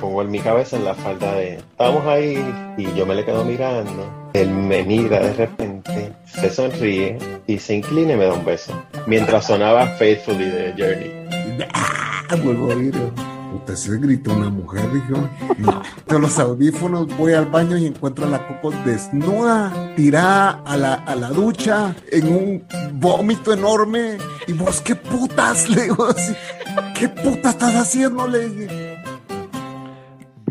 pongo en mi cabeza en la falda de estamos ahí y yo me le quedo mirando. Él me mira de repente, se sonríe y se inclina y me da un beso. Mientras sonaba Faithfully de Journey. ¡Ah! Vuelvo a oír. Se gritó una mujer, dijo. Con los audífonos voy al baño y encuentro a la Coco desnuda, tirada a la, a la ducha, en un vómito enorme. Y vos, ¿qué putas? Le digo así. ¿Qué puta estás haciendo? Le dije.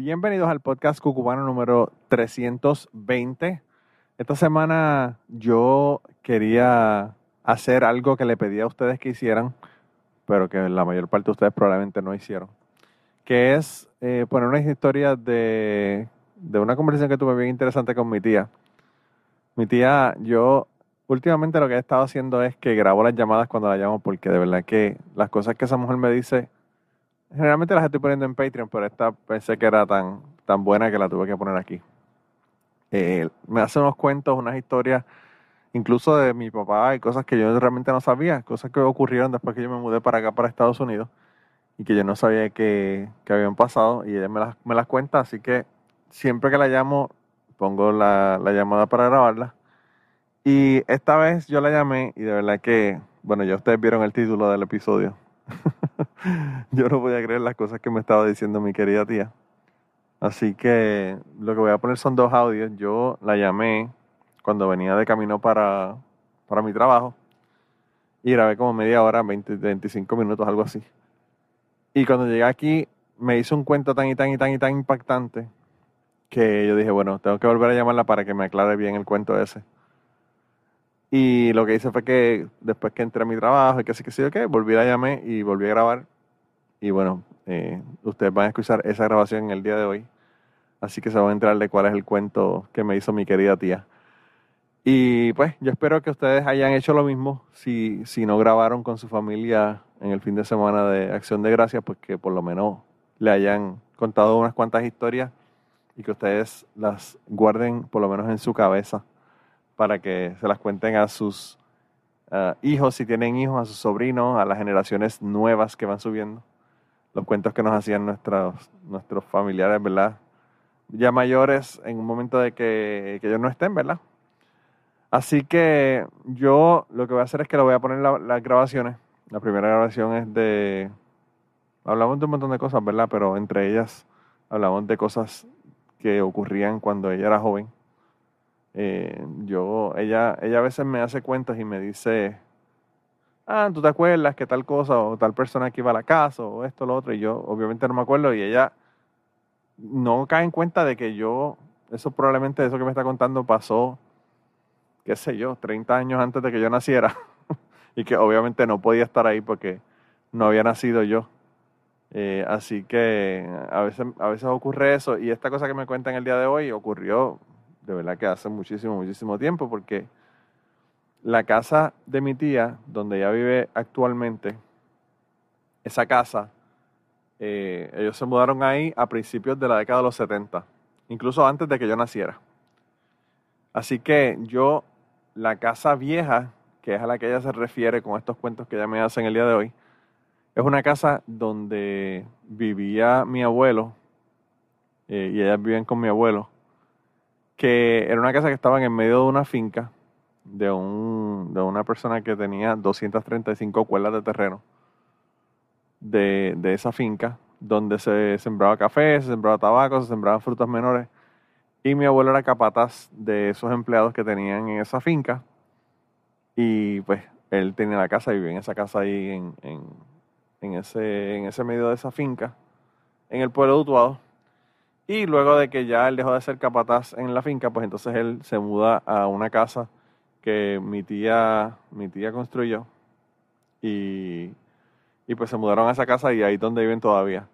Bienvenidos al podcast cucubano número 320. Esta semana yo quería hacer algo que le pedí a ustedes que hicieran, pero que la mayor parte de ustedes probablemente no hicieron, que es eh, poner unas historias de, de una conversación que tuve bien interesante con mi tía. Mi tía, yo últimamente lo que he estado haciendo es que grabo las llamadas cuando la llamo, porque de verdad que las cosas que esa mujer me dice, generalmente las estoy poniendo en Patreon, pero esta pensé que era tan, tan buena que la tuve que poner aquí. Eh, me hace unos cuentos, unas historias, incluso de mi papá y cosas que yo realmente no sabía, cosas que ocurrieron después que yo me mudé para acá, para Estados Unidos, y que yo no sabía que, que habían pasado, y ella me las, me las cuenta, así que siempre que la llamo, pongo la, la llamada para grabarla. Y esta vez yo la llamé, y de verdad que, bueno, ya ustedes vieron el título del episodio. yo no podía creer las cosas que me estaba diciendo mi querida tía. Así que lo que voy a poner son dos audios. Yo la llamé cuando venía de camino para, para mi trabajo y grabé como media hora, 20, 25 minutos, algo así. Y cuando llegué aquí me hizo un cuento tan y tan y tan y tan impactante que yo dije, bueno, tengo que volver a llamarla para que me aclare bien el cuento ese. Y lo que hice fue que después que entré a mi trabajo y que que sí, ok, volví a llamé y volví a grabar. Y bueno, eh, ustedes van a escuchar esa grabación en el día de hoy. Así que se van a enterar de cuál es el cuento que me hizo mi querida tía. Y pues yo espero que ustedes hayan hecho lo mismo. Si, si no grabaron con su familia en el fin de semana de Acción de Gracias, pues que por lo menos le hayan contado unas cuantas historias y que ustedes las guarden por lo menos en su cabeza para que se las cuenten a sus ah, hijos, si tienen hijos, a sus sobrinos, a las generaciones nuevas que van subiendo. Los cuentos que nos hacían nuestros, nuestros familiares, ¿verdad? Ya mayores en un momento de que, que ellos no estén, ¿verdad? Así que yo lo que voy a hacer es que le voy a poner la- las grabaciones. La primera grabación es de... Hablamos de un montón de cosas, ¿verdad? Pero entre ellas hablamos de cosas que ocurrían cuando ella era joven. Eh, yo, ella, ella a veces me hace cuentos y me dice, ah, ¿tú te acuerdas que tal cosa o tal persona que iba a la casa o esto, lo otro? Y yo obviamente no me acuerdo y ella no cae en cuenta de que yo, eso probablemente, eso que me está contando pasó, qué sé yo, 30 años antes de que yo naciera y que obviamente no podía estar ahí porque no había nacido yo. Eh, así que a veces, a veces ocurre eso y esta cosa que me cuentan el día de hoy ocurrió de verdad que hace muchísimo, muchísimo tiempo porque la casa de mi tía, donde ella vive actualmente, esa casa, eh, ellos se mudaron ahí a principios de la década de los 70, incluso antes de que yo naciera. Así que yo, la casa vieja, que es a la que ella se refiere con estos cuentos que ella me hace en el día de hoy, es una casa donde vivía mi abuelo, eh, y ellas viven con mi abuelo, que era una casa que estaba en medio de una finca de, un, de una persona que tenía 235 cuerdas de terreno de, de esa finca, donde se sembraba café, se sembraba tabaco, se sembraban frutas menores. Y mi abuelo era capataz de esos empleados que tenían en esa finca. Y pues él tenía la casa vivía en esa casa ahí en, en, en ese, en ese medio de esa finca, en el pueblo de Utuado. Y luego de que ya él dejó de ser capataz en la finca, pues entonces él se muda a una casa que mi tía, mi tía construyó. Y, y pues se mudaron a esa casa y ahí es donde viven todavía.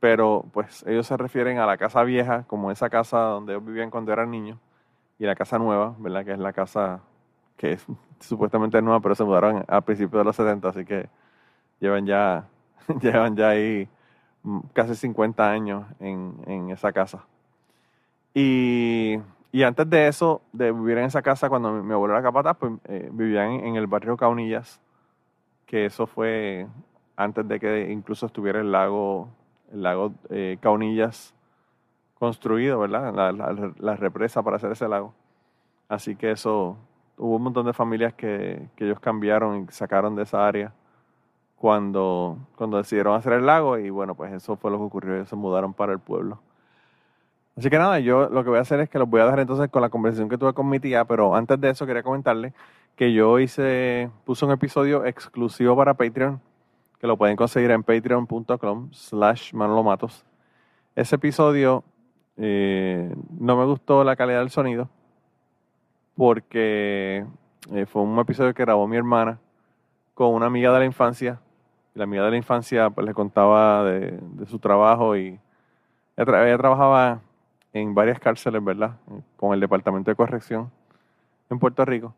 Pero pues ellos se refieren a la casa vieja como esa casa donde ellos vivían cuando eran niños. Y la casa nueva, ¿verdad? Que es la casa que es supuestamente nueva, pero se mudaron a principios de los 70, así que llevan ya, llevan ya ahí mm, casi 50 años en, en esa casa. Y, y antes de eso, de vivir en esa casa, cuando mi, mi abuelo era capataz, pues eh, vivía en, en el barrio Caunillas, que eso fue antes de que incluso estuviera el lago, el lago eh, Caunillas construido, ¿verdad? La, la- la represa para hacer ese lago. Así que eso, hubo un montón de familias que, que ellos cambiaron y sacaron de esa área cuando, cuando decidieron hacer el lago y bueno, pues eso fue lo que ocurrió, ellos se mudaron para el pueblo. Así que nada, yo lo que voy a hacer es que los voy a dejar entonces con la conversación que tuve con mi tía, pero antes de eso quería comentarle que yo hice, puse un episodio exclusivo para Patreon, que lo pueden conseguir en patreon.com slash manolomatos. Ese episodio eh, no me gustó la calidad del sonido porque eh, fue un episodio que grabó mi hermana con una amiga de la infancia. La amiga de la infancia pues, le contaba de, su trabajo y ella trabajaba en varias cárceles, ¿verdad? Con el Departamento de Corrección en Puerto Rico.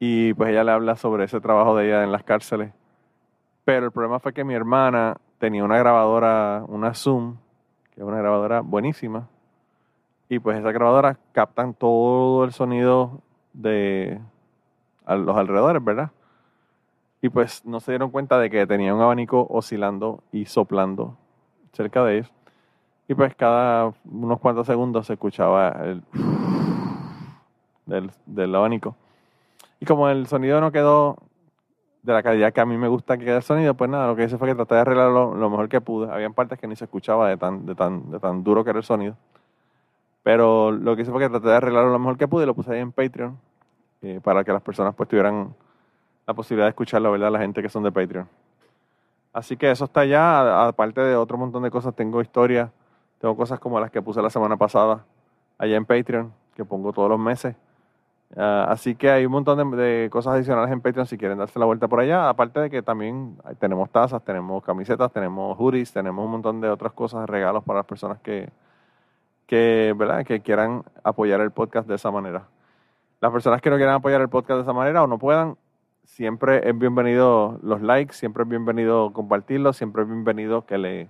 Y pues ella le habla sobre ese trabajo de ella en las cárceles. Pero el problema fue que mi hermana tenía una grabadora, una Zoom, que es una grabadora buenísima. Y pues esas grabadoras captan todo el sonido de los alrededores, ¿verdad? Y pues no se dieron cuenta de que tenía un abanico oscilando y soplando cerca de ellos. Y pues cada unos cuantos segundos se escuchaba el del, del abanico. Y como el sonido no quedó de la calidad que a mí me gusta que quede el sonido, pues nada, lo que hice fue que traté de arreglarlo lo mejor que pude. Habían partes que ni se escuchaba de tan, de tan, de tan duro que era el sonido. Pero lo que hice fue que traté de arreglarlo lo mejor que pude y lo puse ahí en Patreon eh, para que las personas pues tuvieran la posibilidad de escucharlo, ¿verdad? La gente que son de Patreon. Así que eso está allá, aparte de otro montón de cosas, tengo historias, tengo cosas como las que puse la semana pasada allá en Patreon, que pongo todos los meses. Ah, así que hay un montón de, cosas adicionales en Patreon si quieren darse la vuelta por allá. Aparte de que también tenemos tazas, tenemos camisetas, tenemos hoodies, tenemos un montón de otras cosas, regalos para las personas que, que, ¿verdad? que quieran apoyar el podcast de esa manera. Las personas que no quieran apoyar el podcast de esa manera o no puedan, siempre es bienvenido los likes, siempre es bienvenido compartirlo, siempre es bienvenido que le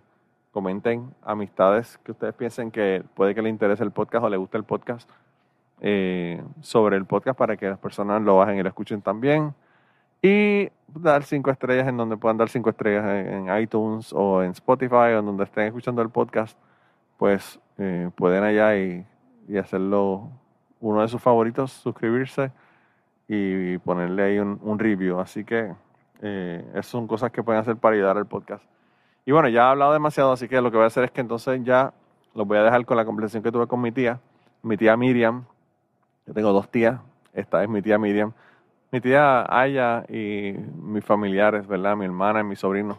comenten amistades que ustedes piensen que puede que le interese el podcast o le guste el podcast eh, sobre el podcast para que las personas lo bajen y lo escuchen también. Y dar cinco estrellas en donde puedan dar cinco estrellas en, en iTunes o en Spotify o en donde estén escuchando el podcast, pues eh, pueden allá y, y hacerlo uno de sus favoritos, suscribirse y ponerle ahí un, un review. Así que eh, esas son cosas que pueden hacer para ayudar al podcast. Y bueno, ya he hablado demasiado, así que lo que voy a hacer es que entonces ya los voy a dejar con la conversación que tuve con mi tía, mi tía Miriam. Yo tengo dos tías, esta es mi tía Miriam. Mi tía Aya y mis familiares, ¿verdad? Mi hermana y mi sobrino.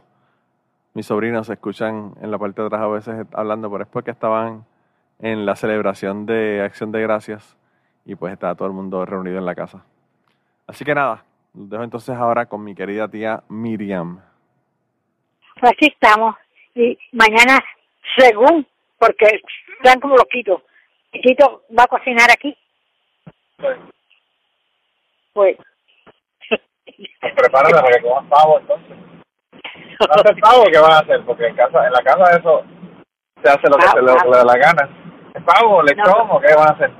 Mis sobrinos se escuchan en la parte de atrás a veces hablando, pero es porque estaban en la celebración de Acción de Gracias y pues estaba todo el mundo reunido en la casa. Así que nada, los dejo entonces ahora con mi querida tía Miriam. Pues así estamos. Y mañana, según, porque están como loquitos, Tito va a cocinar aquí. Pues, Prepárate para que comas pavo entonces. ¿No haces pavo? ¿Qué van a hacer? Porque en casa, en la casa eso se hace lo que se le, le da la gana. ¿Es pavo, lechón o qué van a hacer?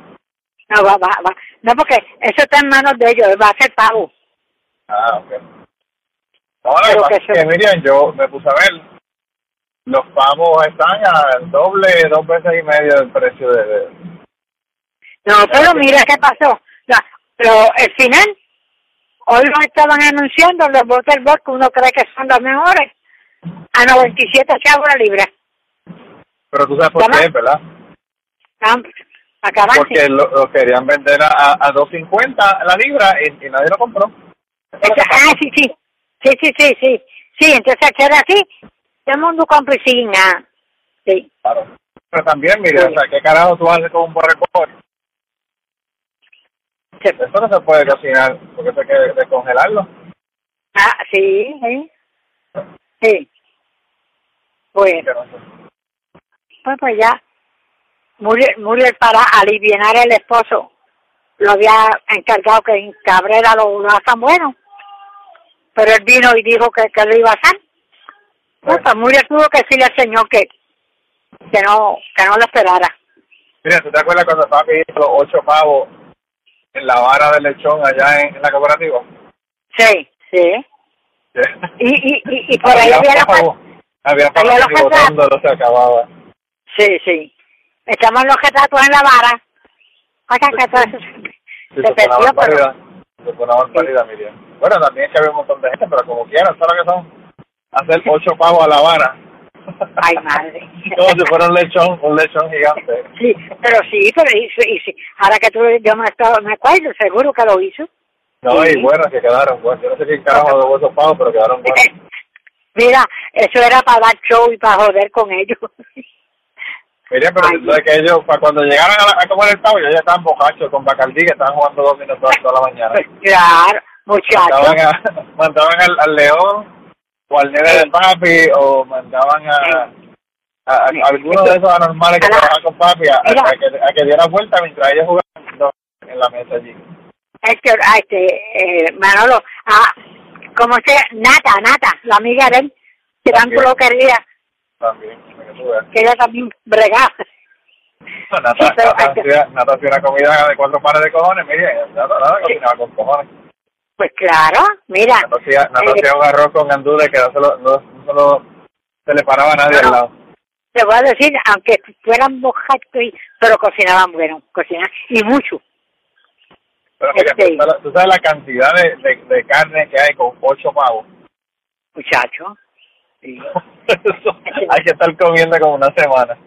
no, va, va, va. No, porque eso está en manos de ellos, va a ser pavo. Ah, ok. No, lo que que se- Miriam, yo me puse a ver, los pavos están al doble, dos veces y medio del precio de... de- No, pero mira qué pasó. No, pero el final, hoy nos estaban anunciando los Butterball que uno cree que son los mejores, a 97 chavos la libra. Pero tú sabes por qué, ¿verdad? Acaban Porque lo, lo querían vender a, a, a 2.50 la libra y, y nadie lo compró. Esa- ah, sí, sí. Sí, sí, sí, sí. Sí, entonces era así. Todo el mundo nada. Sí. Claro. Pero también, mire, o sea, ¿qué carajo tú haces con un borrecor? Sí. Eso no se puede cocinar porque eso hay que descongelarlo. Ah, sí, sí. Sí. Pues, Que no sé. pues, pues ya. Muriel, Muriel para aliviar el esposo, lo había encargado que en Cabrera lo, lo hacen bueno. Pero él vino y dijo que, que lo iba a hacer. No, pues Muriel tuvo que decirle al señor que, que no, que no lo esperara. Mira, ¿tú te acuerdas cuando papi hizo los ocho pavos en la vara del lechón allá en, en la cooperativa? Sí, sí. Y, y, y, y por ahí había los pavos. Había pavos botando, no se acababa. Sí, sí. Echamos los retratos en la vara. Oiga, que todo eso Sí, se una perdió, pero fue una barbaridad, Miriam. Bueno, también es que había un montón de gente, pero como quieran, ¿sabes lo que son? Hacer ocho pavos a la vara. Ay, madre. Como si fuera un lechón, un lechón gigante. Sí, pero sí, pero y sí. Ahora que tú, yo me, estaba, me acuerdo, seguro que lo hizo. No, Sí. y buenas que quedaron. Bueno, yo no sé qué carajo de esos pavos, pero quedaron buenos. Mira, eso era para dar show y para joder con ellos. Mira, pero Ay. de que ellos, para cuando llegaran a, la- a comer el pavo, ellos ya estaban bocachos con Bacardí, que estaban jugando dos minutos toda la mañana. Claro, muchachos. Mandaban, a, mandaban al, al león, o al nene de papi, o mandaban a, a, a alguno de esos anormales que trabajaban con papi a, que, a que diera vuelta mientras ellos jugaban en la mesa allí. Héctor, este, eh, Manolo, ah, ¿cómo se Nata, Nata, la amiga de él, que También. También, para que tú veas. que ella también bregaba. Nata, Sí, pero Nata que- hacía- Nata hacía una comida de cuatro pares de cojones, mire, Nata, Nata Sí. cocinaba con cojones. Pues claro, mira, Nata hacía, Nata eh, hacía un arroz con gandules que no se, lo, no, no se lo- se le paraba a nadie No. al lado. te voy a decir, aunque fueran mojachos, y- pero cocinaban bueno, cocinaban, y mucho. Pero mira, Este- tú, sabes, tú sabes la cantidad de, de, de carne que hay con ocho pavos. Muchacho, sí. Hay que estar comiendo como una semana.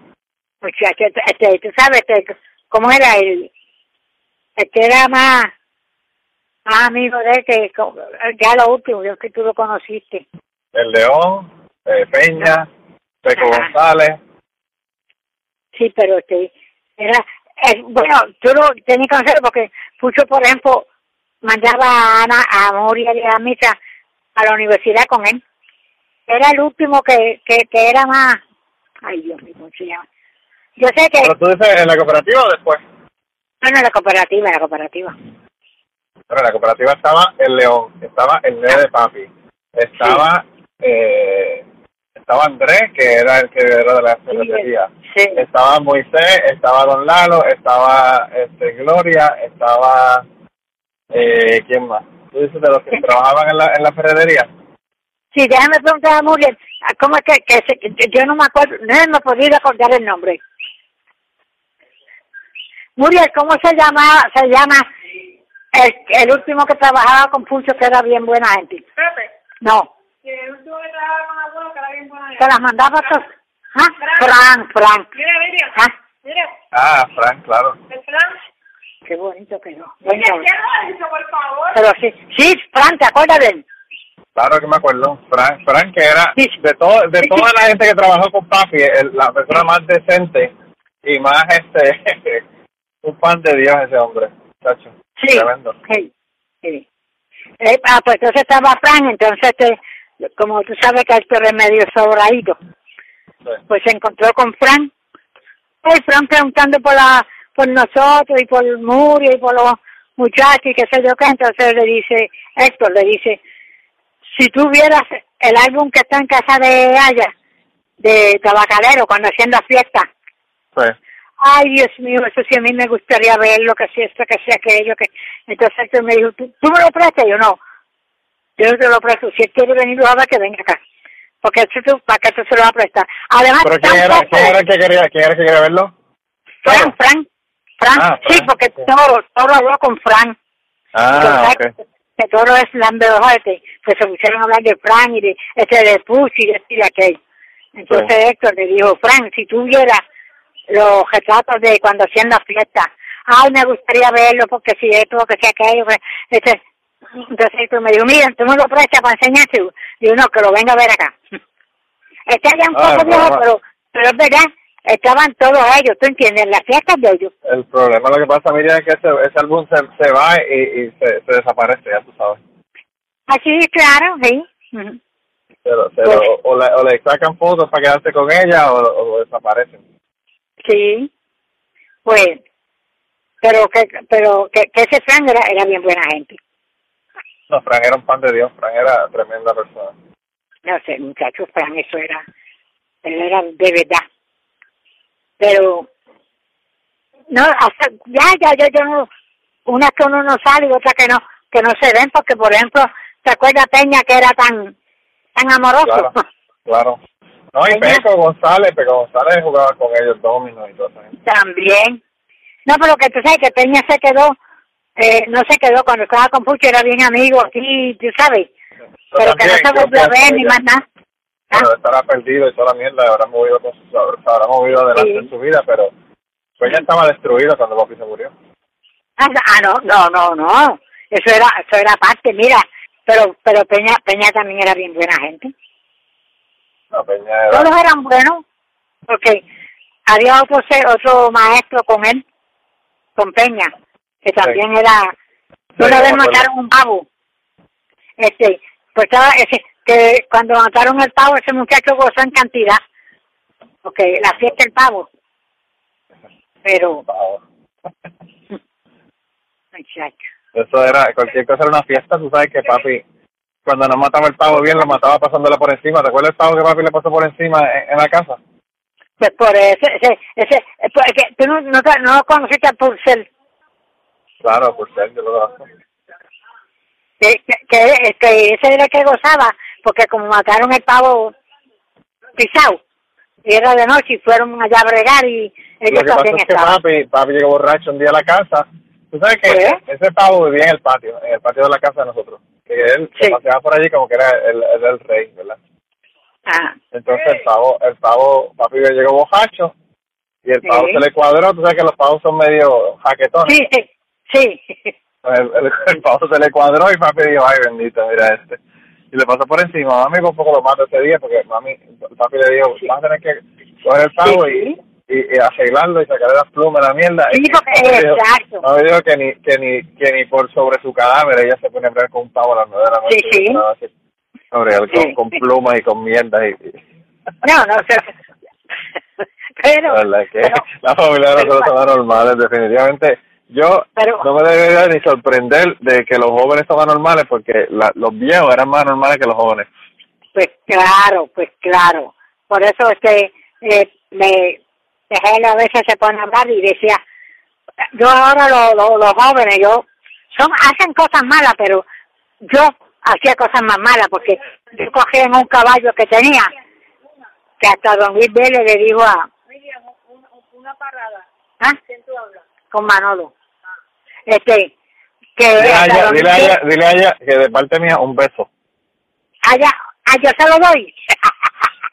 muchacho, este, este, tú sabes, este, ¿cómo era el, que era más, más amigo de él, que ya lo último, yo que tú lo conociste. El León, eh, Peña, Peco Ajá. González. Sí, pero este, era, eh, bueno, tú lo tenías que conocer porque Pucho, por ejemplo, mandaba a Ana, a Moria y a Misa a la universidad con él. Era el último que, que, que era más, ay Dios mío, ¿cómo se llama? Yo sé que, Pero tú dices en la cooperativa o después. no, no, la cooperativa, la cooperativa. Pero en la cooperativa estaba el León, estaba el nene de papi, estaba eh, estaba Andrés, que era el que era de la cervecería. Sí, Estaba Moisés, estaba Don Lalo, estaba este, Gloria, estaba eh, ¿quién más? Tú dices de los que trabajaban en la, en la ferretería. Sí, déjame preguntar a Muriel, ¿a ¿cómo es que, que, se- que yo no me acuerdo, no me he podido acordar el nombre? Muriel, ¿cómo se llama, se llama el, el último que trabajaba con Pucho que era bien buena gente? Pepe, No, que el último que trabajaba con abuelo que era bien buena se las mandaba todas. ¿Ah? Fran, Fran. Mira, ¿Ah? mira, Ah, Frank, claro. el plan. Qué bonito quedó. Mira, Bueno, ¿qué lo por favor? pero sí, sí, Fran, ¿te acuerdas de él? Claro que me acuerdo. Frank, Frank que era de todo, de toda la gente que trabajó con papi, el- la persona más decente y más este un pan de Dios ese hombre, chacho. Sí. Tremendo. Sí, sí. Eh, ah, pues entonces estaba Fran, entonces, este, como tú sabes que Héctor es medio sobradito, Sí. pues se encontró con Fran. Y Fran preguntando por la por nosotros y por Murio y por los muchachos y qué sé yo qué, entonces le dice, Héctor le dice, si tú vieras el álbum que está en casa de Aya, de Tabacalero, cuando hacían la fiesta, Sí. ay Dios mío, eso sí a mí me gustaría verlo, que si esto, que si aquello, que... Entonces Héctor me dijo, ¿tú, tú me lo prestas? Yo no, yo no te lo presto, si él quiere venir, lo haga que venga acá. Porque eso tú, para que tú se lo va a prestar. Además, ¿Pero quién era, quién era el que quería, quién era el que quería verlo? Fran, Fran, Fran, Ah, sí, porque todo, todo habló con Fran. Ah, que, ok. Que todo es Lambert pues se pusieron a hablar de Fran y de este de Push y de este y de aquel. Entonces Héctor le dijo, Fran, si tú vieras los retratos de cuando hacían la fiesta, ay, me gustaría verlo porque si esto, que si aquello, pues, este, entonces Héctor me dijo, mira, tú me lo prestas para enseñarte. Digo, no, que lo venga a ver acá. Está ya un Ah, poco viejo, broma. pero, pero es verdad, estaban todos ellos, ¿tú entiendes? Las fiestas de ellos. El problema, lo que pasa, Miriam, es que ese, ese álbum se, se va y, y se, se desaparece, ya tú sabes. Así, claro, sí. Ujú. Pero, pero Pues- o, o le, o le sacan fotos para quedarse con ella o, o desaparecen. Sí, pues, pero que, pero que, que ese Frank era, era bien buena gente. No, Fran era un pan de Dios, Fran era tremenda persona. No sé, muchachos, mí eso era, él era de verdad. Pero, no, hasta, ya, ya, ya, yo no, una que uno no sale y otra que no, que no se ven, porque por ejemplo, ¿te acuerdas Peña que era tan, tan amoroso? Claro. Claro. No, y Peña. Peco González, Peco González jugaba con ellos domino y todo eso. También. No, pero que tú sabes que Peña se quedó, eh, no se quedó cuando estaba con Pucho, era bien amigo aquí, tú sabes, pero que no se volvió a ver ni más nada. ¿Ah? Bueno, estará perdido y toda la mierda, habrá movido, con habrá movido adelante Sí. en su vida, pero pues ya estaba destruido cuando papi se murió. Ah, ah, no, no, no, no. Eso era, eso era parte, mira. Pero, pero Peña, Peña también era bien buena gente. La Peña era, Todos eran buenos, porque había otro, otro maestro con él, con Peña, que también era, Sí, una yo vez mataron un pavo. Este, pues estaba, ese, que cuando mataron el pavo, ese muchacho gozó en cantidad, porque la fiesta del pavo. Pero, muchacho. Eso era, cualquier cosa era una fiesta, tú sabes que papi, cuando no mataba el pavo bien, lo mataba pasándole por encima. ¿Te acuerdas el pavo que papi le pasó por encima en, en la casa? Pues por ese, ese, ese, eh, pues, que tú no, no, no conociste a Purcell, Claro, ser, yo lo conozco. que, que, que, que ese era el que gozaba, porque como mataron el pavo pisado, y era de noche y fueron allá a bregar y Lo ellos que pasa también es que papi, papi llegó borracho un día a la casa. Tú sabes que ¿Eh? ese pavo vivía en el patio, en el patio de la casa de nosotros. Que él se paseaba por allí como que era el, el, el rey, ¿verdad? Ah, Entonces el pavo, el pavo, papi llegó borracho y el pavo Sí. se le cuadró. Tú sabes que los pavos son medio jaquetones. sí, sí, sí. El, el, el pavo se le cuadró y papi dijo, ay bendito, mira este. Le pasó por encima. Mami por poco lo mata ese día porque mami, papi le dijo, vas a tener que coger el pavo Sí, y, y, y arreglarlo y sacarle las plumas la mierda. Sí, porque- dijo- exacto. Mami dijo que ni, que ni, que ni por sobre su cadáver ella se pone a bregar con un pavo a las nueve de la noche. Sí, sí. así, Sobre él con, plumas y con mierda y, y- No, no sé. Pero, la verdad es que pero- la familia de nosotros son anormales, definitivamente. Yo Pero- no me debería ni sorprender de que los jóvenes son anormales porque la, los viejos eran más anormales que los jóvenes. Pues claro, pues claro. Por eso este eh, me dejé a veces se pone a hablar y decía, yo ahora lo- lo- los jóvenes, yo son hacen cosas malas, pero yo hacía cosas más malas porque yo cogí en un caballo que tenía que hasta don Luis Vélez le dijo a Una parada. ¿ah? ¿Quién tú hablas? Con Manolo este que Dile a ella, dile a Luis ella, Vélez- dile a ella que de parte mía un beso. allá yo se lo doy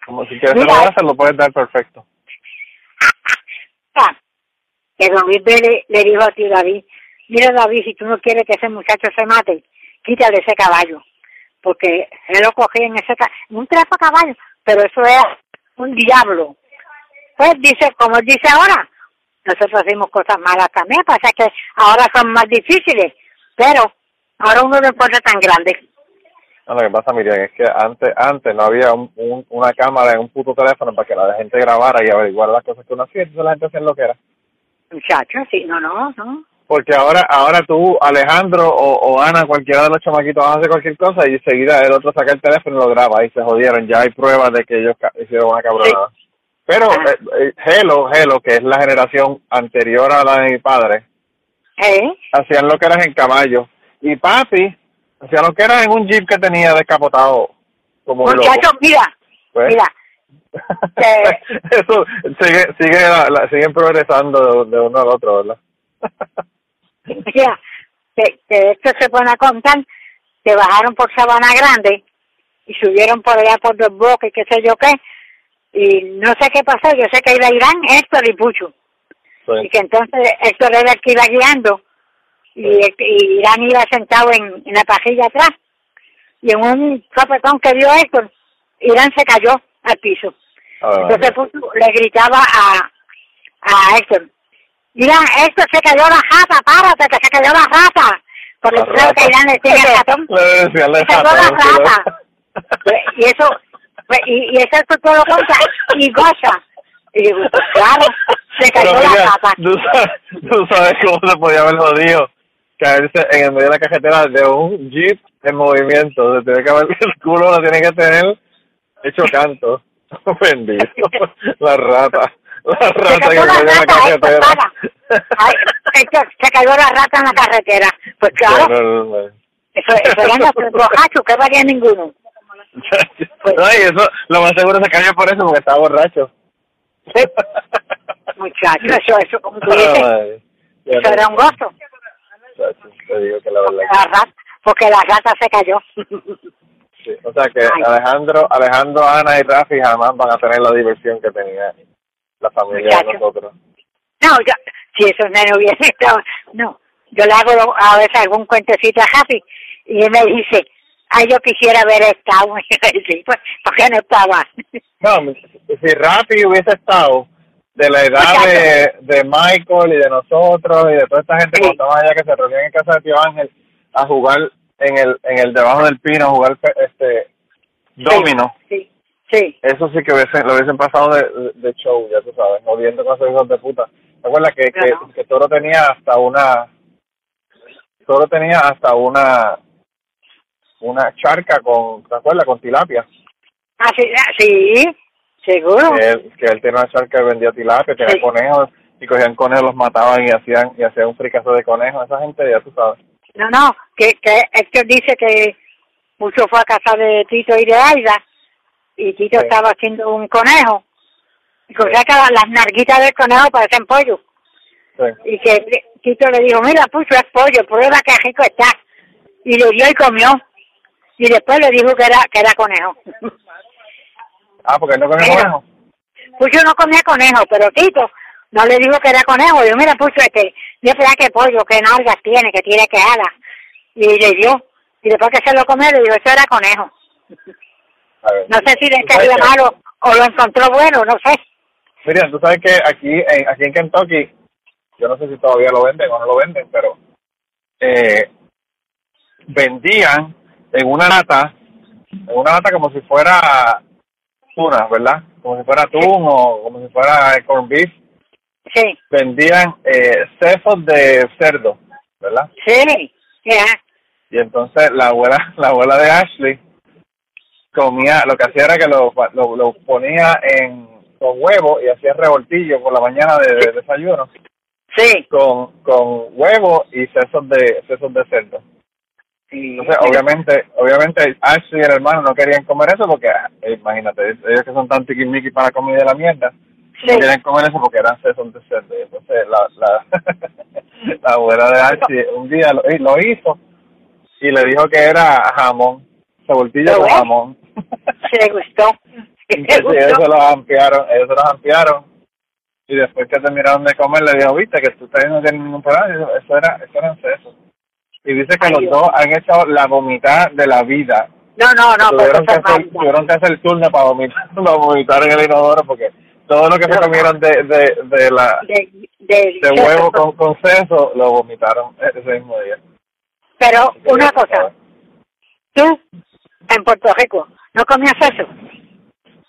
Como si quieres Mira. saludar, se lo puedes dar perfecto. Ah, que don Luis le dijo a ti David, mira David, si tú no quieres que ese muchacho se mate, quítale ese caballo, porque él lo cogía en ese ca un trapo caballo, pero eso es un diablo. Pues dice, como dice ahora, nosotros hacemos cosas malas también, pasa que ahora son más difíciles, pero ahora uno lo encuentra tan grande. No, lo que pasa, Miriam, es que antes antes no había un, un- una cámara en un puto teléfono para que la gente grabara y averiguara las cosas que uno hacía, entonces la gente hacía lo que era. Muchachos, sí, no, no, no. Porque ahora ahora tú, Alejandro o, o Ana, cualquiera de los chamaquitos van a hacer cualquier cosa y enseguida el otro saca el teléfono y lo graba y se jodieron. Ya hay pruebas de que ellos hicieron una cabronada. Pero eh, eh, Hello, Hello, que es la generación anterior a la de mi padre, ¿Eh? hacían lo que eran en caballo. Y papi hacía lo que era en un jeep que tenía descapotado como. Muchachos, mira, Pues, mira, que- Eso sigue, sigue la- la- siguen progresando de, de uno al otro, ¿verdad? Mira, que, que esto se pone a contar que bajaron por Sabana Grande y subieron por allá por Dos Bocas y qué sé yo qué, y no sé qué pasó, yo sé que iba Irán, Héctor y Pucho, y que entonces Héctor era el que iba guiando, y, y Irán iba sentado en, en la pajilla atrás, y en un sopetón que dio Héctor, Irán se cayó al piso. A ver, Entonces Pucho le gritaba a, a Héctor, mira, Héctor se cayó la jata, párate, que se cayó la rata. Porque La tú sabes que. Irán le tiene ratón. Le decían la Se cayó la. Pues, Y eso, y, y eso tú te lo cuenta y goza. Y digo, pues, claro, se cayó Pero la mira, rata. tú sabes, tú sabes cómo se podía haber jodido caerse en el medio de la carretera de un jeep en movimiento. Se tiene que haber, el culo lo tiene que tener hecho canto. Bendito. La rata. La Se rata que cayó la cayó en la rata, eh, carretera. Ay, se cayó la rata en la carretera. Pues claro, No, no, no. eso, eso eran los borrachos, que valía ninguno. No, y eso, lo más seguro se cayó por eso, porque estaba borracho. Sí. Muchacho, eso, eso, como tú dices, Ay, eso no, era un gozo. muchacho, Te digo que la verdad. La rata, porque la rata se cayó. Sí, O sea que Ay. Alejandro, Alejandro, Ana y Rafi jamás van a tener la diversión que tenía la familia de Muchacho. nosotros. No, yo, si esos nenes hubiesen estado, no, yo le hago a veces algún cuentecito a Happy y él me dice, ay, yo quisiera haber estado, pues, ¿por qué no estaba? No, si Rafi hubiese estado de la edad de, de Michael y de nosotros y de toda esta gente Sí. cuando estaban allá que se reunían en casa de Tío Ángel a jugar en el en el debajo del pino, a jugar este domino. Sí, sí, Eso sí que hubiesen, lo hubiesen pasado de, de show, ya tú sabes, no viendo con esos hijos de puta. ¿Te acuerdas que, que, Ajá. que Toro tenía hasta una... Toro tenía hasta una una charca con, ¿te acuerdas? Con tilapia. ah, sí, ah, sí, seguro. Que él, que él tenía una charca que vendía tilapia, tenía Sí. conejos, y cogían conejos, los mataban y hacían y hacían un fricazo de conejos. Esa gente, ya tú sabes. No, no, que, que Héctor dice que mucho fue a casa de Tito y de Aida y Tito Sí. estaba haciendo un conejo. Y sea que las las narguitas del conejo parecen pollo. Sí. y que Tito le dijo, mira, pucho, es pollo, prueba que rico está. Y le dio y comió. Y después le dijo que era que era conejo. Ah, porque él no comía conejo. Pucho no comía conejo, pero Tito no le dijo que era conejo. Dijo, mira, Pucho, este, yo espera que pollo, que nalgas tiene, que tiene que alas. Y le dio. Y después que se lo comió, le dijo, eso era conejo. A ver. No sé si le ¿Tú sabes cayó malo o lo encontró bueno, no sé. Miriam, tú sabes que aquí en, aquí en Kentucky, yo no sé si todavía lo venden o no lo venden, pero eh, vendían en una lata, en una lata como si fuera tuna, ¿verdad? Como si fuera atún o como si fuera corned beef, Sí, vendían eh, sesos de cerdo, ¿verdad? sí, ya. Y entonces la abuela, la abuela de Ashley comía, lo que hacía era que lo, lo, lo ponía en con huevo y hacía revoltillo por la mañana de, de desayuno Sí. con, con huevo y sesos de sesos de cerdo. Entonces, obviamente, obviamente Ashley y el hermano no querían comer eso porque, ah, imagínate, ellos que son tan tiquismiquis para comida de la mierda, Sí. no querían comer eso porque eran sesos de cerdo. Y entonces la, la, la abuela de Ashley un día lo, hizo y le dijo que era jamón, revoltillo ¿Lo con jamón. Se le gustó. Entonces ellos se gustó. los ampliaron, ellos se los ampliaron y después que terminaron de comer le dijo, viste que tú no tienen ningún problema, dijo, eso era, eso eran sesos. Y dice que Ay, los Dios. dos han hecho la vomitada de la vida. No, no, no, tuvieron, que hacer, tuvieron que hacer turno para vomitar, para vomitar en el inodoro porque todo lo que se comieron de, de, de la de, de, de huevo con, con seso lo vomitaron ese mismo día. Pero una cosa, tú en Puerto Rico no comías eso.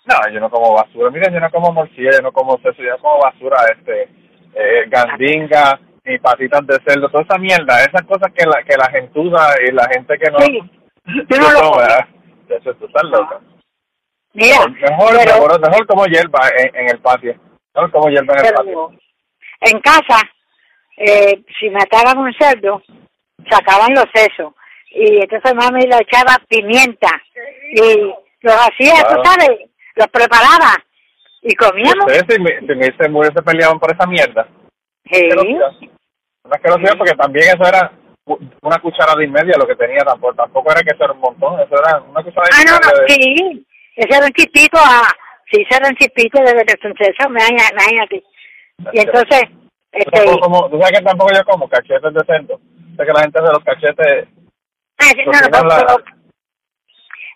No, yo no como basura. Miren, yo no como morcilla, yo no como seso, yo no como basura, este, eh, gandinga, ni patitas de cerdo, toda esa mierda, esas cosas que la, que la gentuza y la gente que no... Sí, no lo. ¿verdad? Eso tú estás loca. Mira, Mejor, pero, mejor, mejor como hierba en, en el patio. Mejor como hierba en el patio. en casa, eh, si mataban un cerdo, sacaban los sesos. Y entonces mami le echaba pimienta. Y los hacía, Claro. tú sabes, los preparaba. Y comíamos. Ustedes si, me se peleaban por esa mierda. Sí. Una asquerosidad porque también eso era una cucharada y media lo que tenía tampoco. Tampoco era que eso era un montón, eso era una cucharada Ah, y no, no, media de- sí. Ese era un chispito, a, sí, ese era un chispito de de eso, imagínate. Y entonces, este, tampoco como- tú sabes que tampoco yo como cachetes de cerdo. Sé que la gente hace los cachetes. ah, sí, no, no, la-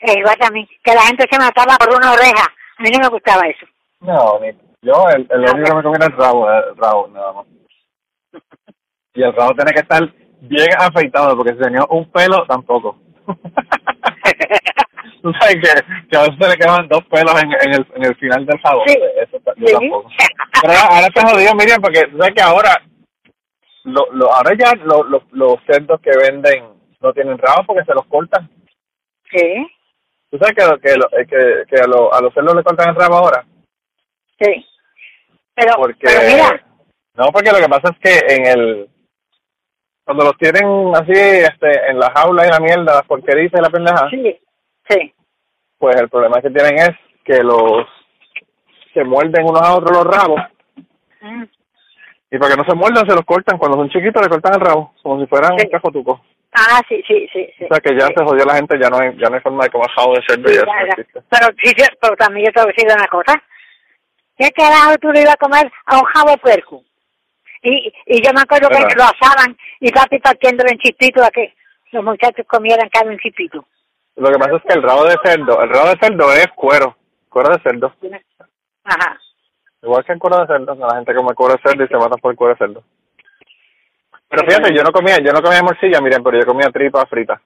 eh, igual también, que la gente se mataba por una oreja. A mí no me gustaba eso. No, yo el, el Ah, único que me comía era el rabo, el rabo, nada más. Y el rabo tiene que estar bien afeitado porque si tenía un pelo, tampoco. Tú sabes que, que a veces se le quedan dos pelos en, en, el, en el final del. Sí. Eso ta- yo Sí. tampoco. Pero ahora, está jodido, Miriam, porque tú sabes que ahora, lo, lo, ahora ya lo, lo- los cerdos que venden no tienen rabo porque se los cortan. Sí. ¿Tú sabes que, que, eh, que, que a, lo- a los cerdos le cortan el rabo ahora? Sí. Pero, Porque... pero mira, No, porque lo que pasa es que en el... Cuando los tienen así este, en la jaula y la mierda, las porquerías y la pendeja, sí, sí. pues el problema que tienen es que los... se muerden unos a otros los rabos Mm. y para que no se muerdan se los cortan. Cuando son chiquitos le cortan el rabo, como si fueran Sí. un cajotuco. Ah, sí, sí, sí. sí. O sea que ya se jodió la gente, ya no hay, ya no hay forma de comer jabo de cerdo y Sí, no. Pero, sí, sí, pero también yo te voy a decir una cosa. ¿Qué carajo tú le ibas a comer a un jabo puerco? Y, y yo me acuerdo ¿Verdad? que lo asaban y papi partiendo en chispitos a que los muchachos comieran cada un chispito. Lo que pasa es que el rabo de cerdo, el rabo de cerdo es cuero, cuero de cerdo. Ajá. Igual que el cuero de cerdo, la gente come cuero de cerdo y se mata por el cuero de cerdo. Pero fíjate, yo no comía, yo no comía morcilla, miren, pero yo comía tripa frita.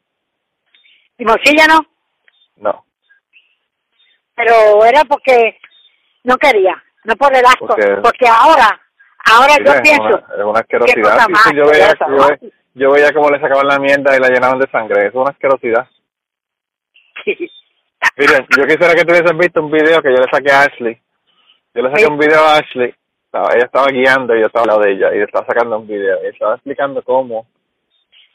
Y morcilla no, No, pero era porque no quería, no por el asco. Porque- Porque ahora, ahora Sí, yo es pienso, una, es una ¿qué asquerosidad. Sí, sí, yo veía, yo, no? ve- yo veía cómo le sacaban la mierda y la llenaban de sangre. Es una asquerosidad. Miren, yo quisiera que tuvieses visto un video que yo le saqué a Ashley. Yo le saqué Sí. un video a Ashley. Ella estaba guiando y yo estaba al lado de ella y le estaba sacando un video. Y estaba explicando cómo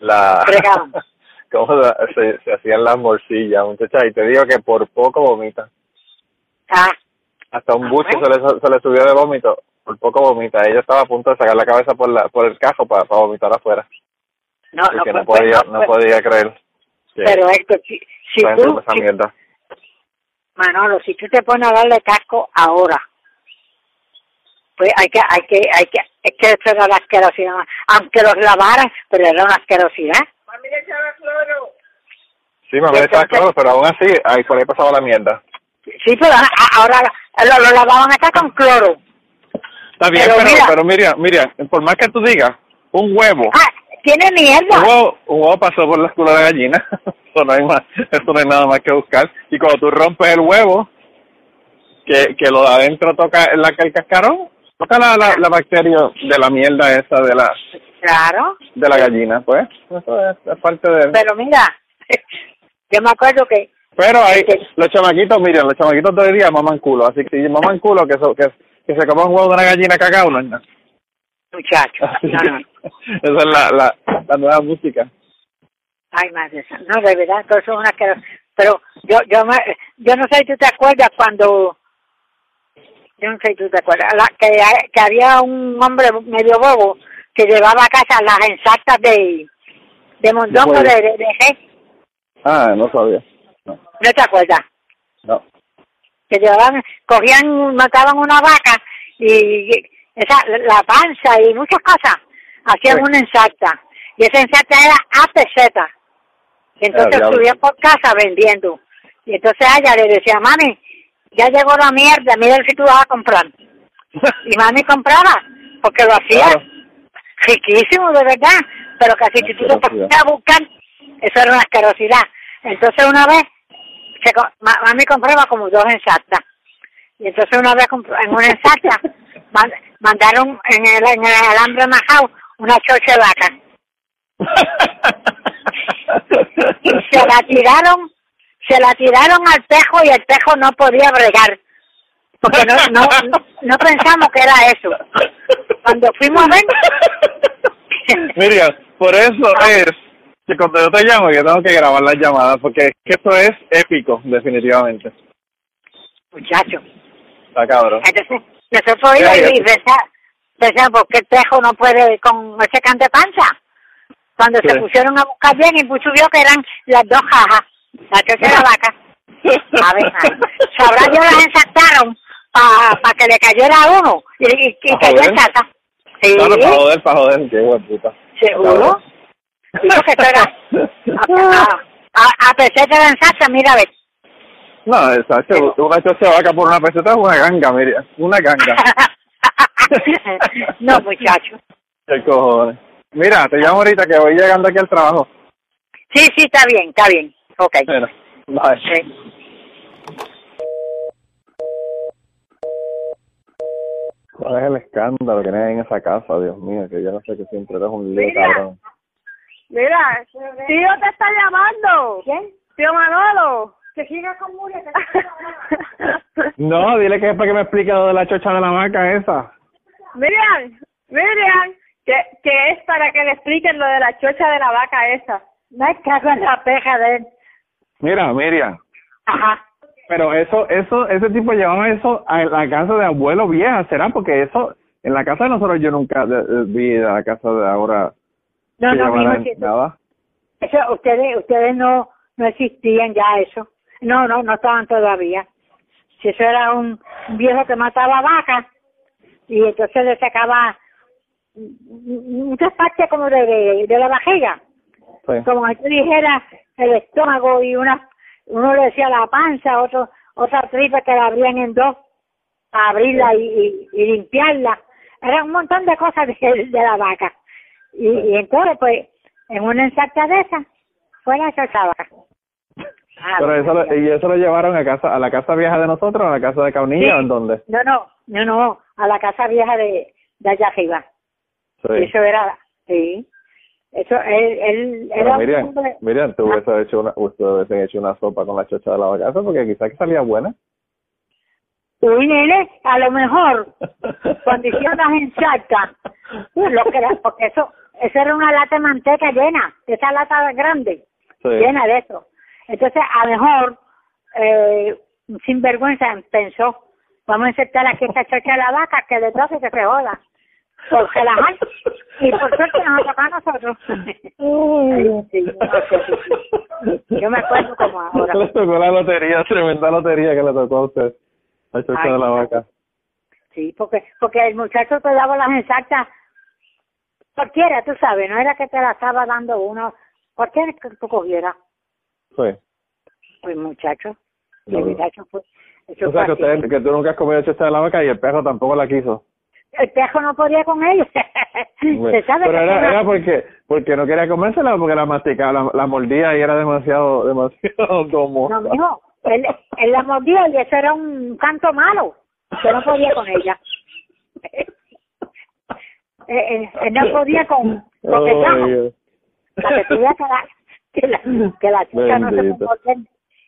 la cómo la- se, se hacían las morcillas, muchacha. Y te digo que por poco vomita. ah, Hasta un Ah, buche bueno. se le, se le subió de vómito. Por poco vomita. Ella estaba a punto de sacar la cabeza por la por el cajo para, vomitar afuera. no, no, Porque no, pues, podía no, no pues, podía creer. Pero Héctor, si, si tú, esa si- mierda. Manolo, si tú te pones a darle casco ahora, pues hay que, hay que, hay que, es que eso era la asquerosidad, aunque los lavaran, pero era una asquerosidad. Mami le echaba cloro. Sí, mami, Entonces- estaba claro, pero aún así, ahí por ahí pasaba la mierda. Sí, pero ahora lo, lo lavaban acá con cloro. Está bien, Pero pero, mira- pero Miriam, Miriam, por más que tú digas, un huevo, Ah, tiene un mierda. huevo, un huevo pasó por la escuela de gallina, eso no hay más, eso no hay nada más que buscar. Y cuando tú rompes el huevo, que, que lo de adentro toca el, la- el cascarón, toca la, la, la bacteria de la mierda esa de la, Claro, de la gallina, pues, eso es, es parte de... pero mira, yo me acuerdo que, Pero hay, que- los chamaquitos, Miriam, los chamaquitos de hoy día maman culo, así que si maman culo, que, so- que, que se huevo de una gallina cagado, no es nada. muchacho, no, no, Esa es la, la, la nueva música. ay madre, no, de verdad, todo eso es una asquerosidad. Pero yo, yo, me, yo no sé si tú te acuerdas cuando, yo no sé si tú te acuerdas, la, que, que había un hombre medio bobo que llevaba a casa las ensactas de, de mondongo De de. Ah, no sabía. No, ¿no te acuerdas? no. Que llevaban, cogían, mataban una vaca y esa, la panza y muchas cosas, hacían Sí. una ensarta. Y esa ensarta era a peseta. Y entonces diablo. subían por casa vendiendo. Y entonces a ella le decía, mami, ya llegó la mierda, mira si tú vas a comprar. Y mami compraba, porque lo hacía Claro. riquísimo, de verdad. Pero casi si tú ponías a buscar, eso era una asquerosidad. Entonces una vez, se, mami compraba como dos ensartas. Y entonces una vez en una ensarta man- mandaron en el, en el alambre majado una chocha de vaca. Y se la tiraron, se la tiraron al tejo y el tejo no podía bregar. Porque no, no, no, no pensamos que era eso. Cuando fuimos a ver, Miriam, por eso es cuando yo te llamo, yo tengo que grabar las llamadas, porque es que esto es épico, definitivamente. muchacho, Está cabrón. entonces nosotros ya. y pensamos que el tejo no puede con ese can de panza. Cuando Sí. se pusieron a buscar bien y vio que eran las dos jajas, la tercera vaca. A ver, sabrá yo las ensartaron para que le cayera a uno y, y, y Pa' cayó en chata. Sí, No, no, para joder, para joder, qué buen puta. seguro. Era a, a, a, peseta de ensarta, mira a ver. No, exacto, una chocha de vaca por una peseta es una ganga, Miriam, una ganga. no, muchacho. Qué cojones. Mira, te llamo ahorita que voy llegando aquí al trabajo. Sí, sí, está bien, está bien. Ok. Mira, bye. Sí. ¿Cuál es el escándalo que hay en esa casa, Dios mío? Que yo no sé que siempre eres un lío, Mira. cabrón. Mira, tío te está llamando. ¿Quién? Tío Manolo. Que siga con Muria, No, dile que es para que me explique lo de la chocha de la vaca esa. Miriam, Miriam, que, que es para que le expliquen lo de la chocha de la vaca esa. Me cago en la peja de él. Mira, Miriam, Ajá. pero eso, eso, ese tipo llevaba eso a la casa de abuelo vieja, ¿será? Porque eso, en la casa de nosotros yo nunca de- de- vi a la casa de ahora No, no, si eso, ustedes, ustedes no, no existían ya eso. No, no, no estaban todavía. Si eso era un viejo que mataba vacas y entonces le sacaba muchas partes como de, de, de la vajilla. Sí. como si tú dijeras el estómago y una uno le decía la panza, otro otra tripa que la abrían en dos para abrirla y, y, y limpiarla. Era un montón de cosas de, de la vaca. Y, y entonces, pues, en una ensarta de esas, fue la salsa vaca. Ah, Pero eso, lo- y eso lo llevaron a casa, a la casa vieja de nosotros, a la casa de Caunilla, Sí. ¿o en dónde? No, no, no, no, a la casa vieja de, de allá arriba. Sí. Eso era, sí. Eso, él, él Pero era un Miriam, hombre- Miriam, tú Ah. hubiese hecho una, hecho una sopa con la chocha de la vaca, eso porque quizás que salía buena. Uy, nene, a lo mejor hicieron las ensartas, lo que era, porque eso, eso era una lata de manteca llena, esa lata grande, Sí. llena de eso. Entonces, a lo mejor, eh, sin vergüenza, pensó, vamos a insertar aquí esta chocha de la vaca, que de todo que se joda. Por relajar. Y por suerte nos tocó a nosotros. Sí. Yo me acuerdo como ahora. le tocó la lotería, tremenda lotería que le tocó a usted. La chocha Ay, de la vaca. Sí, porque porque el muchacho te daba las ensartas cualquiera, tú sabes, no era que te la estaba dando uno, cualquiera que tú cogieras. Sí. Pues muchacho, No, el muchacho fue, eso O sea, que, usted, que tú nunca has comido chocha de la vaca y el perro tampoco la quiso. El pejo no podía con ellos. Se sabe Pero que era, porque porque no quería comérsela porque la masticaba, la, la mordía y era demasiado demasiado como. No, mijo, él, él la mordía y eso era un canto malo. Yo no podía con ella. Eh, eh, él no podía con, con el. Dios. Para que veas que la, que la, que la chica no se Bendito. comporte.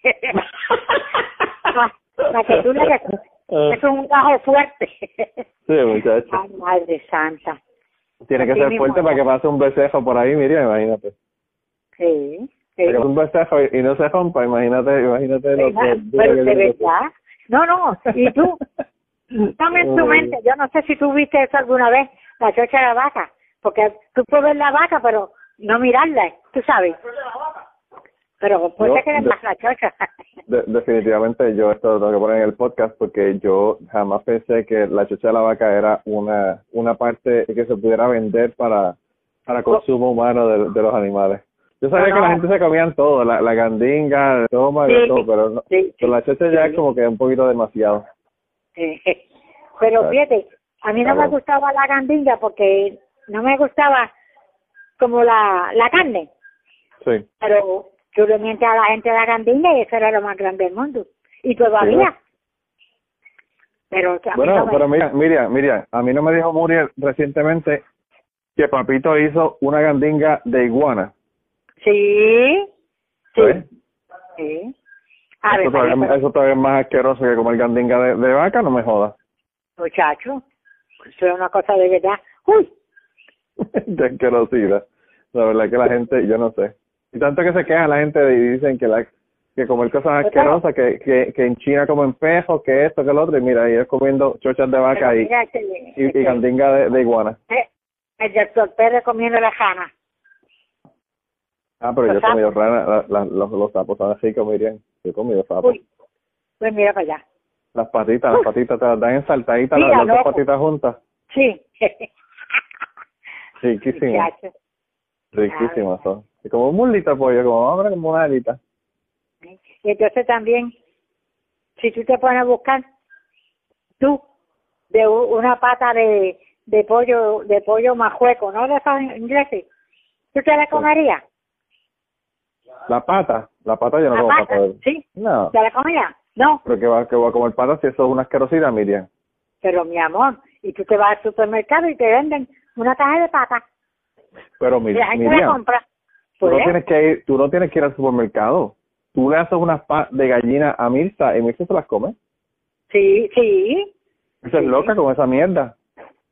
para, que tú que Ah. es un tajo fuerte. Sí, muchacho. Ay, madre santa. Tiene que así ser fuerte para que pase un becerro por ahí, Miriam, imagínate. Sí, sí. Para que pase un becerro y, y no se rompa, imagínate, imagínate lo que... Pero de verdad. No, no. Y tú, en tu mente, yo no sé si tú viste eso alguna vez, la chocha de la vaca, porque tú puedes ver la vaca, pero no mirarla, tú sabes. Pero puede Yo- que de- más la chocha. De- definitivamente yo esto lo tengo que poner en el podcast porque yo jamás pensé que la chocha de la vaca era una una parte que se pudiera vender para para consumo humano de, de los animales. Yo sabía No, que la no. gente se comían todo, la, la gandinga, el estómago, Sí, todo, pero, no, sí, pero la chocha ya es como que un poquito demasiado. Pero fíjate, a mí no Claro. me gustaba la gandinga porque no me gustaba como la, la carne, Sí. pero tú le mientes a la gente de la gandinga y eso era lo más grande del mundo. Y todavía. Pero a mí Bueno, no me- pero mira, Miriam, Miriam, a mí no me dijo Muriel recientemente que Papito hizo una gandinga de iguana. Sí, sí, sí. A ver, Eso todavía, eso todavía es más asqueroso que comer gandinga de, de vaca, no me jodas. muchacho, eso es una cosa de verdad. Uy, de asquerosidad. La verdad que la gente, yo no sé. Y tanto que se queja la gente y dicen que la que comer cosas asquerosas, que, que, que en China comen pejos, que esto, que lo otro, y mira, ellos comiendo chochas de vaca y, este- y, y este, gandinga de, de iguana. eh, el doctor Pérez comiendo la jana. Ah, pero yo he comido rana, la- la- los, los sapos ricos, Miriam. Yo he comido sapos. Uy, pues mira para allá. Las patitas, las patitas te las dan ensaltaditas, Mira, las, las dos patitas juntas. Sí. Riquísimas, riquísimas son. Y como de pollo, como, hombre, como una alita. Y entonces también, si tú te pones a buscar, tú, de una pata de, de pollo, de pollo majueco, ¿no? De esos ingleses, ¿tú te la comerías? La pata, la pata yo no La como pata, pata. de- ¿sí? No, ¿Te la comerías? No, pero que va, que va a comer pata si eso es una asquerosidad, Miriam. pero mi amor, y tú te vas al supermercado y te venden una caja de patas, Pero y Mir- la gente la Miriam, compra. tú no Pues, tienes que ir, tú no tienes que ir al supermercado. tú le haces unas pa de gallina a Mirza y Mirza se las come. Sí, sí, Esa es loca con esa mierda.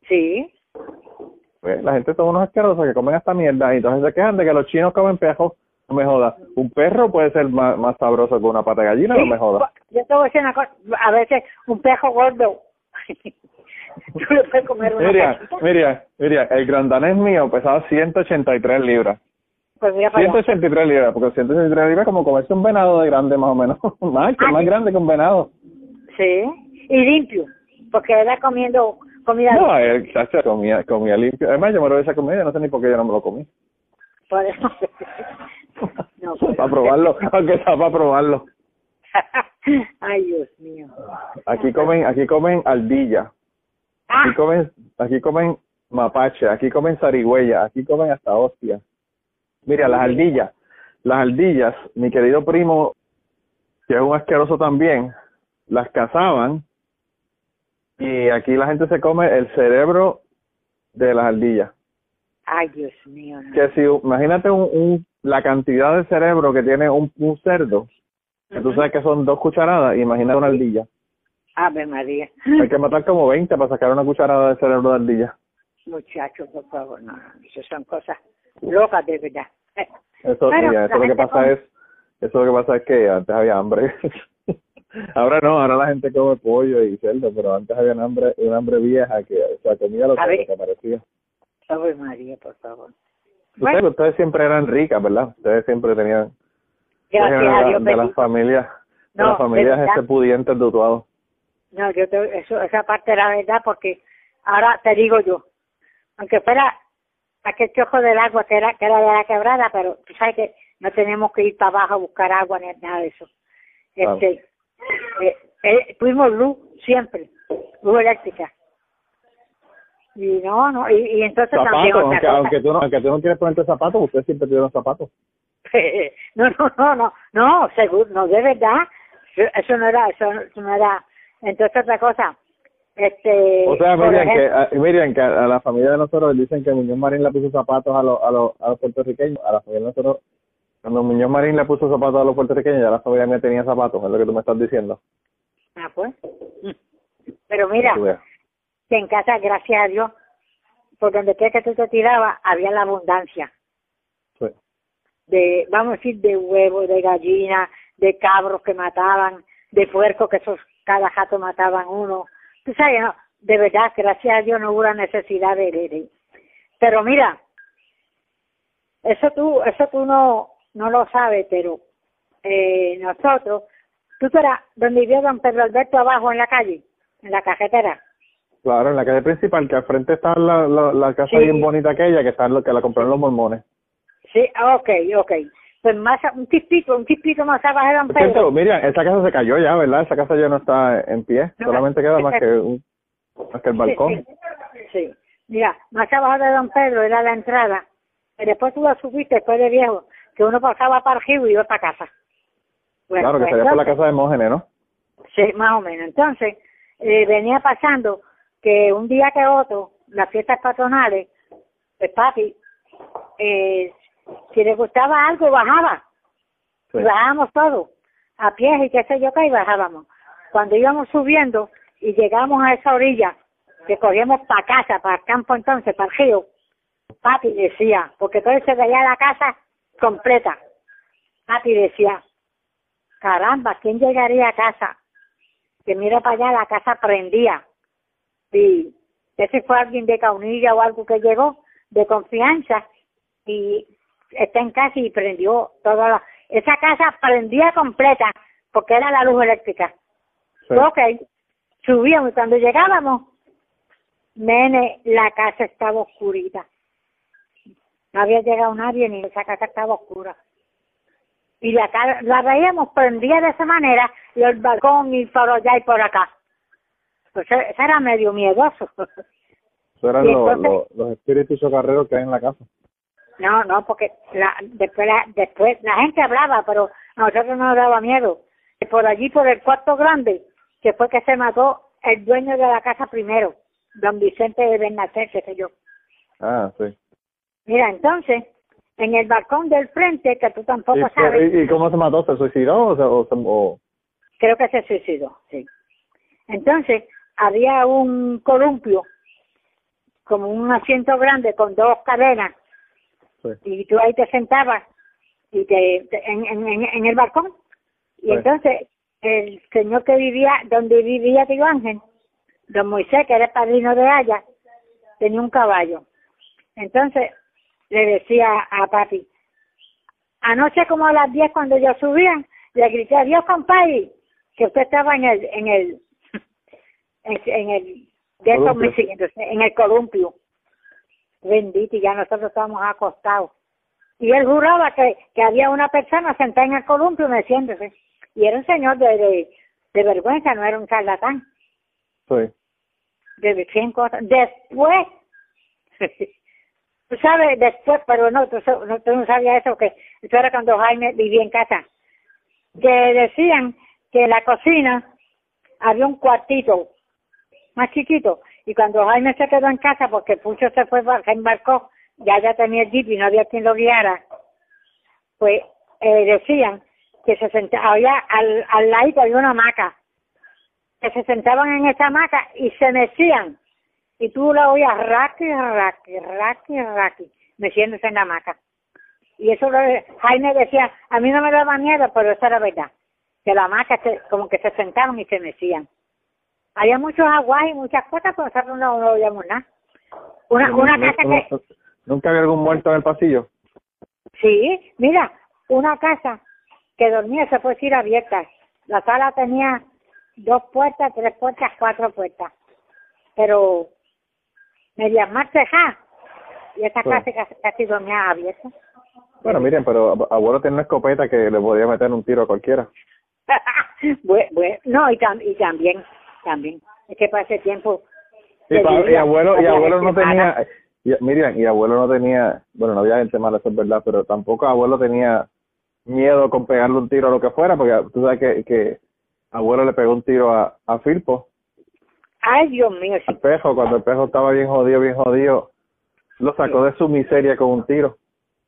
sí. Pues, la gente son unos asquerosos que comen esta mierda y entonces se quejan de que los chinos comen perros. No me jodas. Un perro puede ser más, más sabroso que una pata de gallina, no me jodas. Yo te voy a decir una cosa, a veces un pejo gordo, tú le puedes comer una Mira, mira, mira, el grandanés mío pesaba 183 libras. pues mira para allá. 183 libras, porque 183 libras es como comerse un venado de grande más o menos. más, que Ah, más sí. grande que un venado. Sí, y limpio, porque era comiendo comida No, el chacho comía, comía limpio. Además, yo me lo esa comida, no sé ni por qué yo no me lo comí. por eso. no, pues. para probarlo, aunque sea para probarlo. Ay, Dios mío. Aquí comen, aquí comen ardilla, Ah, aquí comen, aquí comen mapache, aquí comen zarigüeya, aquí comen hasta hostia. Mira, las ardillas, las ardillas, mi querido primo, que es un asqueroso también, las cazaban y aquí la gente se come el cerebro de las ardillas. ay, Dios mío. no. Que si, imagínate un, un, la cantidad de cerebro que tiene un, un cerdo, que tú sabes que son dos cucharadas, imagina una ardilla. Ave María. Hay que matar como 20 para sacar una cucharada de cerebro de ardilla. Muchachos, por favor, no, eso son cosas locas de verdad. Eso, la eso lo que pasa come- es, eso lo que pasa es que antes había hambre. ahora no, ahora la gente come pollo y cerdo, pero antes había un hambre, un hambre vieja que, o sea, comía lo que, que aparecía. Ave María, por favor. Bueno. ustedes siempre eran ricas, ¿verdad? Ustedes siempre tenían Gracias de, a la- Dios, de las familias, de las familias este pudientes de Utuado. No, yo te, eso, esa parte era verdad porque ahora te digo yo, aunque fuera aquel chojo del agua que era, que era de la quebrada, pero tú sabes que no tenemos que ir para abajo a buscar agua ni nada de eso. Claro. Este, eh, eh, tuvimos luz siempre, luz eléctrica. Y no, no, y, y entonces también Zapatos, otra aunque, cosa. aunque, tú no, aunque tú no quieres ponerte zapatos, ustedes siempre tuvieron zapatos. no, no, no, no, no, seguro, no, de verdad, eso no era, eso, no era, entonces otra cosa, este, O sea, por Miriam, que, a, Miriam, que a la familia de nosotros dicen que Muñoz Marín le puso zapatos a los, a los, a los puertorriqueños. A la familia de nosotros, cuando Muñoz Marín le puso zapatos a los puertorriqueños, ya la familia mía tenía zapatos, es lo que tú me estás diciendo. Ah, pues. Pero mira. Que en casa, gracias a Dios, por donde quiera que tú te tirabas, había la abundancia Sí. de, vamos a decir, de huevos, de gallinas, de cabros que mataban, de puercos que esos cada jato mataban uno. Tú sabes, no, de verdad, gracias a Dios no hubo la necesidad de, de- de- Pero mira, eso tú, eso tú no, no lo sabes, pero eh, nosotros, tú eras donde vivió don Pedro Alberto abajo en la calle, en la cajetera. Claro, en la calle principal, que al frente está la, la, la casa Sí. bien bonita aquella, que está que la compraron los mormones. Sí, ok, ok. Pues más, un tipito, un tipito más abajo de don Pedro. Miriam, esa casa se cayó ya, ¿verdad? Esa casa ya no está en pie, No, solamente queda más que, un, más que el balcón. Sí, sí. Mira, más abajo de Don Pedro era la entrada. Y después tú lo subiste después de viejo, que uno pasaba para el río y iba para casa. Bueno, claro, que pues sería por la casa de Mógenes, ¿no? Sí, más o menos. Entonces, eh, venía pasando que un día que otro, las fiestas patronales, pues papi, eh, si le gustaba algo, bajaba. Sí. Y bajábamos todos, a pies y qué sé yo qué, y bajábamos. Cuando íbamos subiendo y llegamos a esa orilla, que cogíamos para casa, para el campo entonces, para el río, papi decía, porque entonces se veía la casa completa. Papi decía, caramba, ¿quién llegaría a casa? Que mira para allá, la casa prendía. Y ese fue alguien de Caunilla o algo que llegó de confianza y está en casa y prendió toda la... Esa casa prendía completa porque era la luz eléctrica. Sí. Ok, subíamos y cuando llegábamos, nene, la casa estaba oscurita. No había llegado nadie ni esa casa estaba oscura. Y la, la veíamos prendida de esa manera y el balcón y por allá y por acá. Pues eso era medio miedoso. Eso eran Y los, entonces- los, los espíritus chocarreros que hay en la casa. No, no, porque la, después, la, después la gente hablaba, pero a nosotros no nos daba miedo. Por allí, por el cuarto grande, que fue que se mató el dueño de la casa primero, don Vicente de Bernacer, qué sé yo. Ah, sí. Mira, entonces, en el balcón del frente, que tú tampoco ¿Y, sabes. y, y cómo se mató? ¿Se suicidó o se, o, se- o- creo que se suicidó, sí. Entonces, había un columpio, como un asiento grande con dos cadenas, Sí. y tú ahí te sentabas y te, te- en, en, en, el balcón. Y Sí. entonces, el señor que vivía, donde vivía Tío Ángel, don Moisés, que era el padrino de Aya, tenía un caballo. Entonces, le decía a papi, anoche como a las 10 cuando yo subía, le grité, adiós compadre, que usted estaba en el, en el, en, el, de esos siguen, en el columpio. Bendito, y ya nosotros estábamos acostados. Y él juraba que, que había una persona sentada en el columpio meciéndose. Y era un señor de, de, de vergüenza, no era un charlatán. Sí. De 100 cosas. Después, tú sabes, después, pero no, tú, no, tú no sabías eso, que eso era cuando Jaime vivía en casa. Que decían que en la cocina había un cuartito más chiquito. Y cuando Jaime se quedó en casa, porque Pucho se fue, se embarcó, ya ya tenía el jeep y no había quien lo guiara, pues eh, decían que se sentaba, había al, al lado había una hamaca, que se sentaban en esa hamaca y se mecían. Y tú la oías raqui, raqui, raqui, raqui, meciéndose en la hamaca. Y eso lo, Jaime decía, a mí no me daba miedo, pero eso era verdad. Que la hamaca se- como que se sentaban y se mecían. Había muchos aguas y muchas cosas, pero nosotros no, no oíamos nada. Una, una ¿Nu- casa que, ¿Nunca había algún muerto en el pasillo? Sí, mira, una casa que dormía, se puede decir, abierta. La sala tenía dos puertas, tres puertas, cuatro puertas. Pero medias más cejas. Y esa Sí. casa casi, casi dormía abierta. Bueno, miren, pero ab- abuelo tiene una escopeta que le podía meter un tiro a cualquiera. Bue- bue- no, y, tam- y también, también. Es que para ese tiempo... Y, abuelo, y abuelo no tenía, y, Miriam, y abuelo no tenía, bueno, no había gente mala, eso es verdad, pero tampoco abuelo tenía miedo con pegarle un tiro a lo que fuera, porque tú sabes que, que abuelo le pegó un tiro a, a Firpo, Ay, Dios mío, sí. al pejo, cuando el pejo estaba bien jodido, bien jodido, lo sacó de su miseria con un tiro.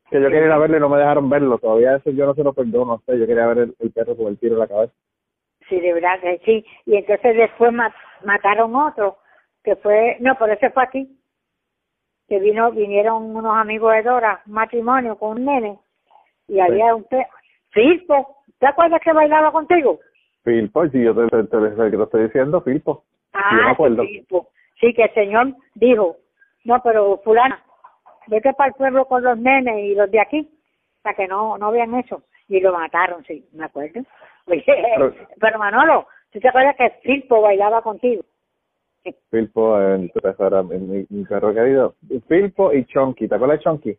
Que yo quería ir a verlo y no me dejaron verlo, todavía eso yo no se lo perdono, no sé, yo quería ver el, el perro con el tiro en la cabeza. Sí, de verdad que sí. Y entonces después ma- mataron otro, que fue, no, por eso fue aquí, que vino, vinieron unos amigos de Dora, un matrimonio con un nene, y había un pe Filpo, ¿te acuerdas que bailaba contigo? Filpo, si yo te, te, estoy diciendo, Filpo. Ah, Sí, yo me acuerdo. sí, Filpo. Sí, que el señor dijo, no, pero fulana, vete para el pueblo con los nenes y los de aquí, para que no, no vean eso. Y lo mataron, sí, me acuerdo. Oye, Pero- pero Manolo, ¿tú te acuerdas que Filpo bailaba contigo? Filpo, eh, ese era mi, mi, mi perro querido. Filpo y Chonky, ¿te acuerdas de Chonky?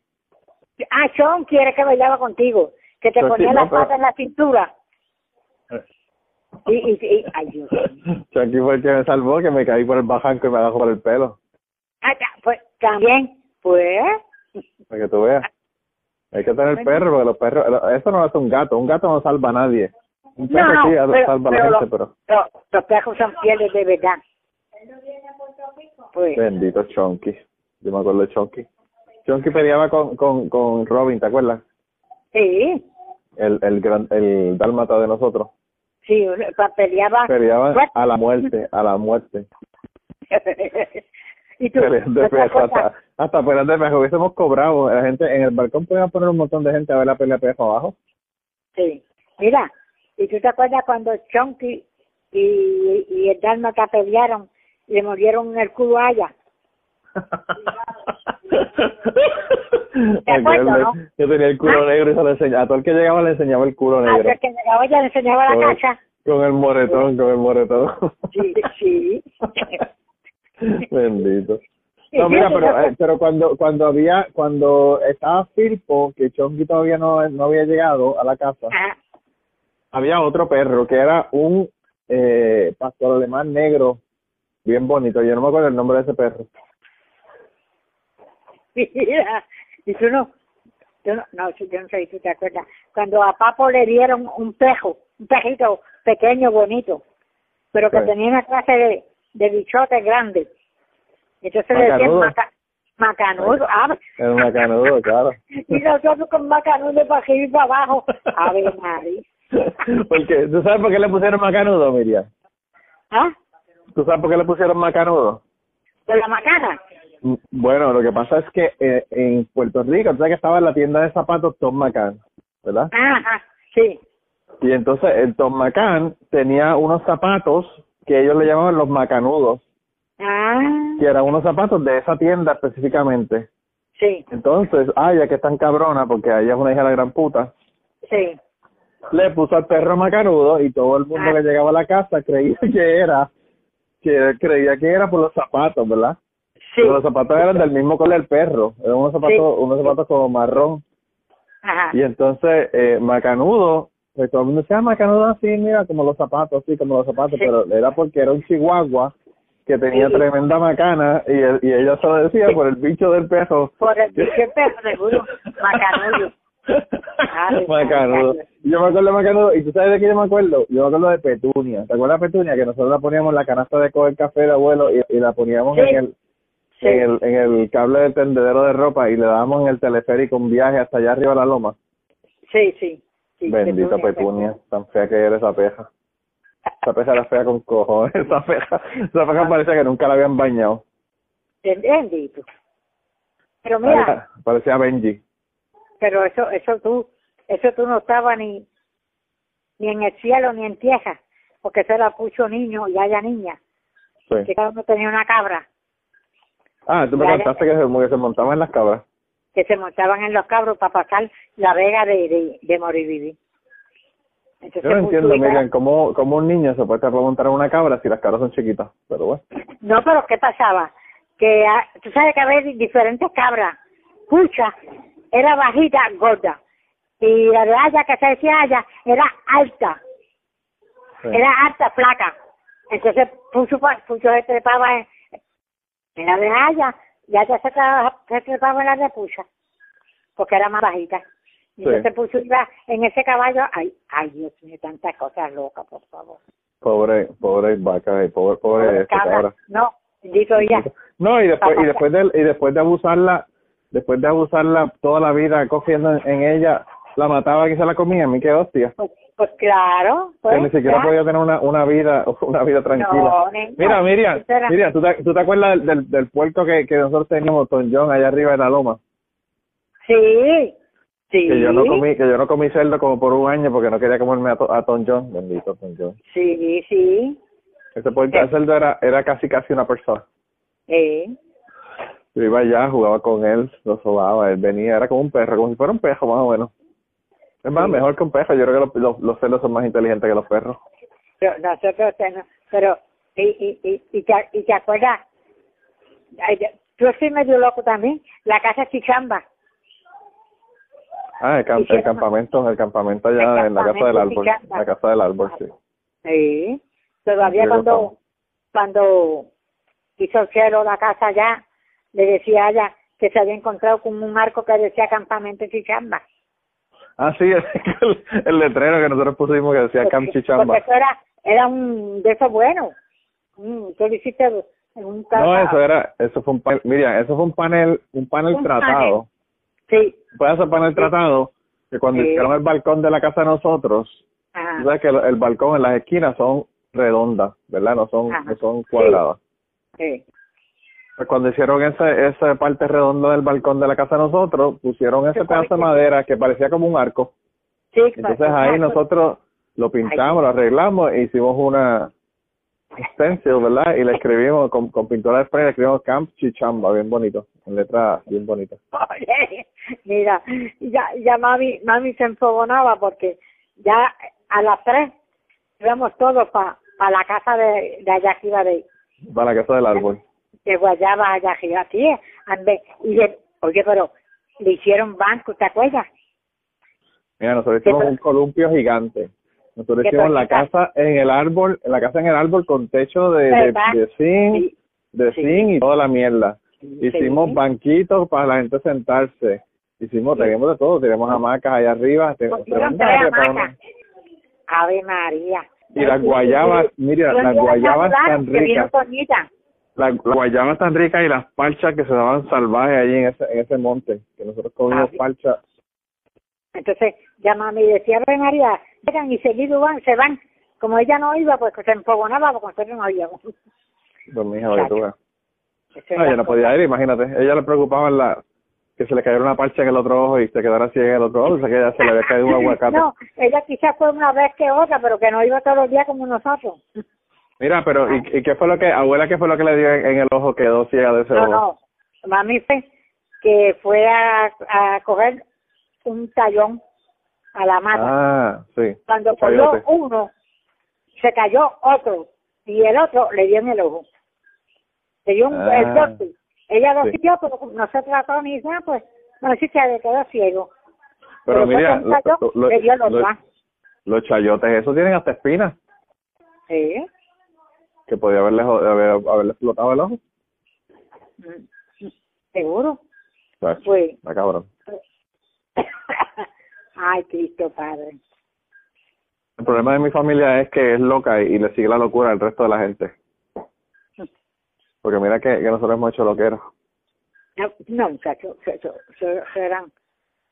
Ah, Sean quiere que bailaba contigo, que te ponía no, las pero- patas en la cintura. Y, y, y- ay, Dios. Chonky fue el que me salvó, que me caí por el bajanco y me agarró por el pelo, Ah, pues también, pues, para que tú veas. Hay que tener perro, porque los perros, eso no lo hace un gato, un gato no salva a nadie. Un perro no, no, sí pero, salva a la gente, pero los, los perros son fieles de verdad. Pues, bendito Chonky. Yo me acuerdo de Chonky. Chonky peleaba con, con, con Robin, ¿te acuerdas? sí, El, el, gran, el dálmata de nosotros. sí, peleaba. Peleaban Pues- a la muerte, a la muerte. hasta, hasta peleas de pejo hubiésemos cobrado. La gente en el balcón podían poner un montón de gente a ver la pelea de pejo abajo. Sí. Mira, ¿y tú te acuerdas cuando Chonky y, y el Dálmata pelearon y le murieron el culo a ella? Aquel, no? Yo tenía el culo ¿Ah? negro y se lo enseñaba. A todo el que llegaba le enseñaba el culo A negro. ver que llegaba ella le enseñaba la Con, casa. con el moretón, con el moretón. Sí, sí. Bendito. No, mira, pero, yo- eh, pero cuando cuando había cuando estaba Firpo, que Chonky todavía no, no había llegado a la casa, Ah, había otro perro que era un eh, pastor alemán negro, bien bonito. Yo no me acuerdo el nombre de ese perro. mira, y tú no, tú no, no, yo no sé si te acuerdas, cuando a Papo le dieron un pejo, un pejito pequeño, bonito, pero que Sí. tenía una clase de, de bichote grande. Entonces le decían Macanudo. maca, Macanudo, ah, El macanudo, claro. y nosotros con macanudo para arriba y para abajo. A ver. Porque, ¿tú sabes por qué le pusieron macanudo, Miriam? ¿Ah? ¿Tú sabes por qué le pusieron macanudo? ¿De la macana? Mm, Bueno, lo que pasa es que eh, en Puerto Rico, tú sabes que estaba en la tienda de zapatos Tom McCann, ¿verdad? Ajá, sí. Y entonces el Tom McCann tenía unos zapatos que ellos le llamaban los macanudos, Ah, que eran unos zapatos de esa tienda específicamente. sí, Entonces, ay, ya que es tan cabrona, porque ella es una hija de la gran puta, sí. le puso al perro macanudo y todo el mundo Ah. que llegaba a la casa creía que era, que creía que era por los zapatos, ¿verdad? Sí. Pero los zapatos eran del mismo color del perro, eran unos zapatos, unos zapatos como marrón. Ajá. Y entonces, eh, Macanudo, pues todo el mundo decía, "Ah, Macanudo así, mira, como los zapatos, así como los zapatos, Sí. pero era porque era un chihuahua que tenía Sí. tremenda macana y, él- y ella se lo decía por el bicho del perro. Por el bicho del perro, seguro. Macanudo. Ay, Macanudo. Yo me acuerdo de Macanudo, y tú sabes de qué yo me acuerdo, yo me acuerdo de Petunia. ¿Te acuerdas de Petunia? Que nosotros la poníamos en la canasta de coger café de abuelo y, y la poníamos en el en el, en el cable del tendedero de ropa y le dábamos en el teleférico un viaje hasta allá arriba de la loma. Sí, sí. Sí Bendita Petunia, tan fea que era esa peja. Esa peja era fea con cojones, esa peja, esa peja parecía que nunca la habían bañado. Bendito. Pero mira, Parecía, parecía Benji. pero eso, eso tú, eso tú no estabas ni, ni en el cielo ni en tierra, porque eso era pucho niño y haya niña, Sí. que cada uno tenía una cabra, Ah, tú me contaste que se, que se montaban en las cabras. Que se montaban en los cabros para pasar la vega de, de, de morir Entonces, Yo no entiendo, Pucho iba- Miriam, cómo, cómo un niño se puede montar en una cabra si las cabras son chiquitas. Pero bueno. No, pero ¿qué pasaba? Que ah, tú sabes que había diferentes cabras. Pucha era bajita, gorda. Y la de Aya, que se decía Aya, era alta. Sí. Era alta, flaca. Entonces Pucho, Pucho se trepaba en, en la de Aya y Aya se, se trepaba la de Pucha. Porque era más bajita. Y Sí. entonces Pucho iba en ese caballo. Ay, ay, Dios mío, tantas cosas locas, por favor. Pobre, pobre vaca, eh, pobre, pobre este Cabra. No, bendito ella. No, y después, y después de, y después de abusarla, después de abusarla toda la vida cogiendo en, en ella, la mataba y se la comía, a mí qué hostia. Pues, pues claro. Pues, que ni siquiera ya. podía tener una, una vida, una vida tranquila. No, Mira, Miriam, Miriam, ¿tú te, tú te acuerdas del, del, puerto que, que nosotros teníamos, Don John, allá arriba en la loma? Sí, sí. Que yo no comí, que yo no comí cerdo como por un año porque no quería comerme a, To- a Tom John, bendito Tom John. Sí, sí. Ese puerto de cerdo era, era casi casi una persona. Sí. Yo iba allá, jugaba con él, lo sobaba, él venía, era como un perro, como si fuera un perro más o menos. Es más, Sí. mejor que un perro, yo creo que los, los, los cerdos son más inteligentes que los perros. Pero nosotros tenemos, pero, y, y, y, y, te, y te acuerdas, tú estoy medio loco también, la casa Chichamba. Ah, el, campamento, el campamento allá El en la casa del árbol, Picanda. la casa del árbol, sí. Sí. Todavía Sí, cuando, cuando hizo el cielo la casa allá, le decía a ella que se había encontrado con un arco que decía campamento Chichamba. Ah, sí, el, el letrero que nosotros pusimos que decía Camp Chichamba. Porque eso era, era un de esos buenos. Mm, tú hiciste en un No, eso era, eso fue un panel, mira, eso fue un panel, un panel Un tratado. Sí. Fue ese panel tratado que cuando Sí. hicieron el balcón de la casa de nosotros, Ajá. tú sabes que el, el balcón en las esquinas son redondas, ¿verdad? No son, Ajá. no son cuadradas. Sí. Cuando hicieron ese, esa parte redonda del balcón de la casa de nosotros, pusieron ese pedazo de madera que parecía como un arco. Sí, Entonces ahí nosotros lo pintamos, lo arreglamos e hicimos una stencil, ¿verdad? Y le escribimos con, con pintura de spray, le escribimos Camp Chichamba, bien bonito, en letra bien bonita. Mira, ya, ya mami, mami se enfogonaba porque ya a las tres íbamos todos para pa la casa de, de allá arriba de, Para la casa del árbol. De Guayaba allá arriba, sí, ande, y le- oye, pero le hicieron banco, ¿te acuerdas? Mira, nosotros ¿Qué hicimos un columpio gigante. Nosotros ¿Qué hicimos la casa en el árbol, la casa en el árbol con techo de, de, zinc, Sí. de Sí. zinc y toda la mierda. Sí. Hicimos banquitos para la gente sentarse. Hicimos, Sí. teníamos de todo, teníamos hamacas allá arriba. te- Pusieron tremenda tres área para hamacas. Ave María. Y las guayabas, mira, las guayabas tan que Toñita. las guayabas tan ricas y las parchas que se daban salvajes allí en ese, en ese monte, que nosotros comimos Ah, parchas. Entonces, ya mami decía, Ave María, llegan y seguido van, se van. Como ella no iba, pues se empogonaba porque nosotros no íbamos. Pues mi hija, tú No, ella no podía ir, imagínate. Ella le preocupaba la, que se le cayera una parcha en el otro ojo y se quedara ciega en el otro ojo, o sea que ella se le había caído un aguacate. No, ella quizás fue una vez que otra, pero que no iba todos los días como nosotros. Mira, pero ¿y, ¿y qué fue lo que, abuela, qué fue lo que le dio en, en el ojo? Quedó ciega de ese No, ojo. no. Mami fue que fue a, a coger un tallón a la mata. Ah, sí. Cuando cogió Chayote. uno, se cayó otro y el otro le dio en el ojo. Le dio un Ah. el doctor. Ella lo Sí. siguió, pero no se trató ni nada, pues no sé si se le quedó ciego. Pero mira, lo- lo- le dio los lo- dos. los chayotes, esos tienen hasta espinas, Sí. Que podía haberle, haber, haberle explotado el ojo. Mm. Seguro. ¿Sabes? Pues. Está cabrón. Ay, Cristo Padre. El problema de mi familia es que es loca y, y le sigue la locura al resto de la gente. Porque mira que, que nosotros hemos hecho loqueros. No, no muchachos, eso eran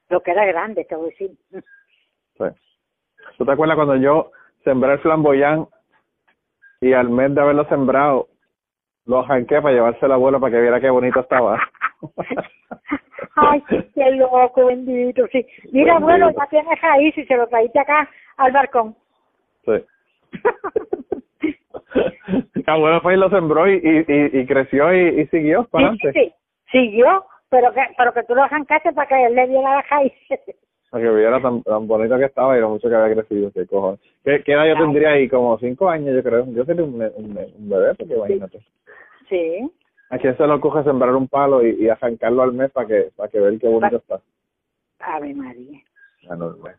lo que era grande, te voy a decir. Sí. ¿Tú te acuerdas cuando yo sembré el flamboyán y al mes de haberlo sembrado, lo janqué para llevarse al abuelo para que viera qué bonito estaba? Ay, qué loco, bendito, sí. Mira, Bendito. abuelo, ya tienes raíz y se lo traíste acá al balcón. Sí. El abuelo fue y lo sembró y, y, y, y creció y, y siguió para Sí, sí, adelante. sí, siguió, pero que, pero que tú lo arrancaste para que él le diera la raíz. Para que viera tan, tan bonito que estaba y lo mucho que había crecido. Qué cojones. ¿Qué, qué edad yo tendría ahí? Como cinco años, yo creo. Yo sería un, un, bebé, porque imagínate. Sí. ¿A quién se le ocurre sembrar un palo y, y arrancarlo al mes para que para que ver qué bonito está? Ave María. Enorme.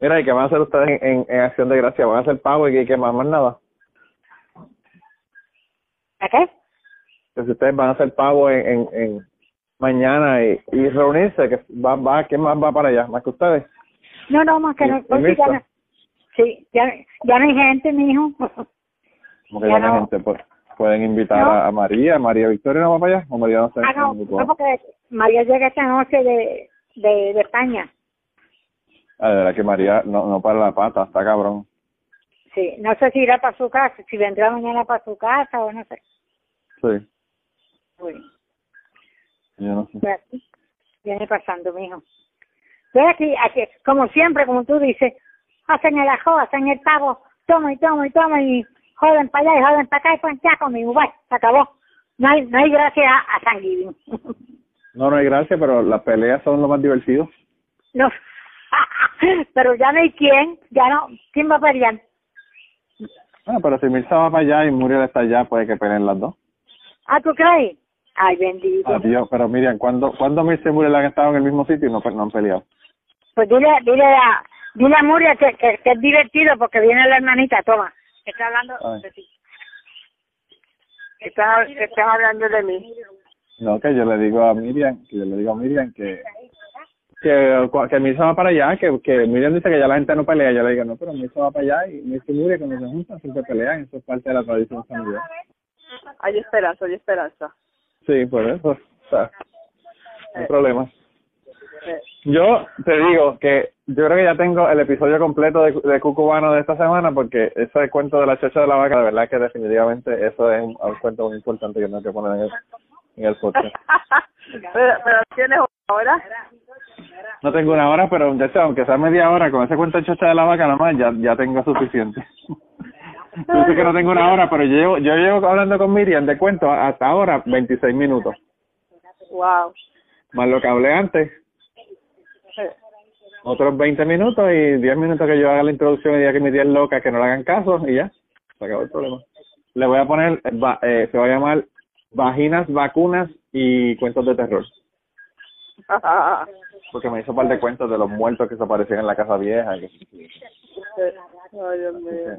Mira, ¿y qué van a hacer ustedes en, en, en Acción de Gracia? ¿Van a hacer pavo y qué más? Más nada. ¿A qué? Si ustedes van a hacer pavo en, en, en mañana y, y reunirse, que va, va, ¿quién más va para allá? ¿Más que ustedes? No, no, más que ¿Y- no. ya no- sí, ya, ya no hay gente, mi hijo. Como que Ya no. gente pues, pueden invitar No. a, a María. ¿María Victoria no va para allá? ¿O María no sé? Ah, no, No, no, porque María llega esta noche de, de, de España. Ah, de verdad que María no, no para la pata, está cabrón. Sí, no sé si irá para su casa, si vendrá mañana para su casa o no sé. Sí, Uy, yo no sé. viene pasando, mijo. Ve aquí, aquí, como siempre, como tú dices, hacen el ajo, hacen el pavo, toma y toma y toma y joden para allá y joden para acá y pues ya conmigo, bye, se acabó. No hay, no hay gracia a, a San Giving. No, no hay gracia, pero las peleas son lo más divertido. no, pero ya no hay quién, ya no, ¿quién va a pelear? Ah, pero si Mirza va para allá y Muriel está allá, puede que peleen las dos. Ah, ¿tú crees? Ay, bendito. Adiós, pero Miriam, ¿cuándo, ¿cuándo Mirza y Muriel han estado en el mismo sitio y no, no han peleado? Pues dile, dile a, dile a Muria que, que, que es divertido porque viene la hermanita, toma. Está hablando Ay. de ti. Están hablando de mí. No, que yo le digo a Miriam, que yo le digo a Miriam que que, que Mirza va para allá, que, que Miriam dice que ya la gente no pelea, yo le digo, no, pero Mirza va para allá y Mirza y Muriel cuando se juntan siempre pelean, eso es parte de la tradición familiar. Hay esperanza, hay esperanza. Sí, por eso, o sea, no hay problema. Yo te digo que yo creo que ya tengo el episodio completo de, de Cucubano de esta semana porque ese cuento de la chocha de la vaca, de verdad que definitivamente eso es un, un cuento muy importante que tengo que poner en el, en el podcast. pero, pero tienes ahora. No tengo una hora, pero ya sea, aunque sea media hora, con ese cuento de chocha de la vaca nada más, ya, ya tengo suficiente. Yo sé que no tengo una hora, pero yo llevo, yo llevo hablando con Miriam de cuento hasta ahora 26 minutos, Wow. más lo que hablé antes. Otros 20 minutos y 10 minutos que yo haga la introducción y diga que mi tía es loca, que no le hagan caso y ya, se acabó el problema. Le voy a poner, eh, se va a llamar Vaginas, Vacunas y Cuentos de Terror. Porque me hizo un par de cuentos de los muertos que se aparecían en la casa vieja. Ay, Dios mío.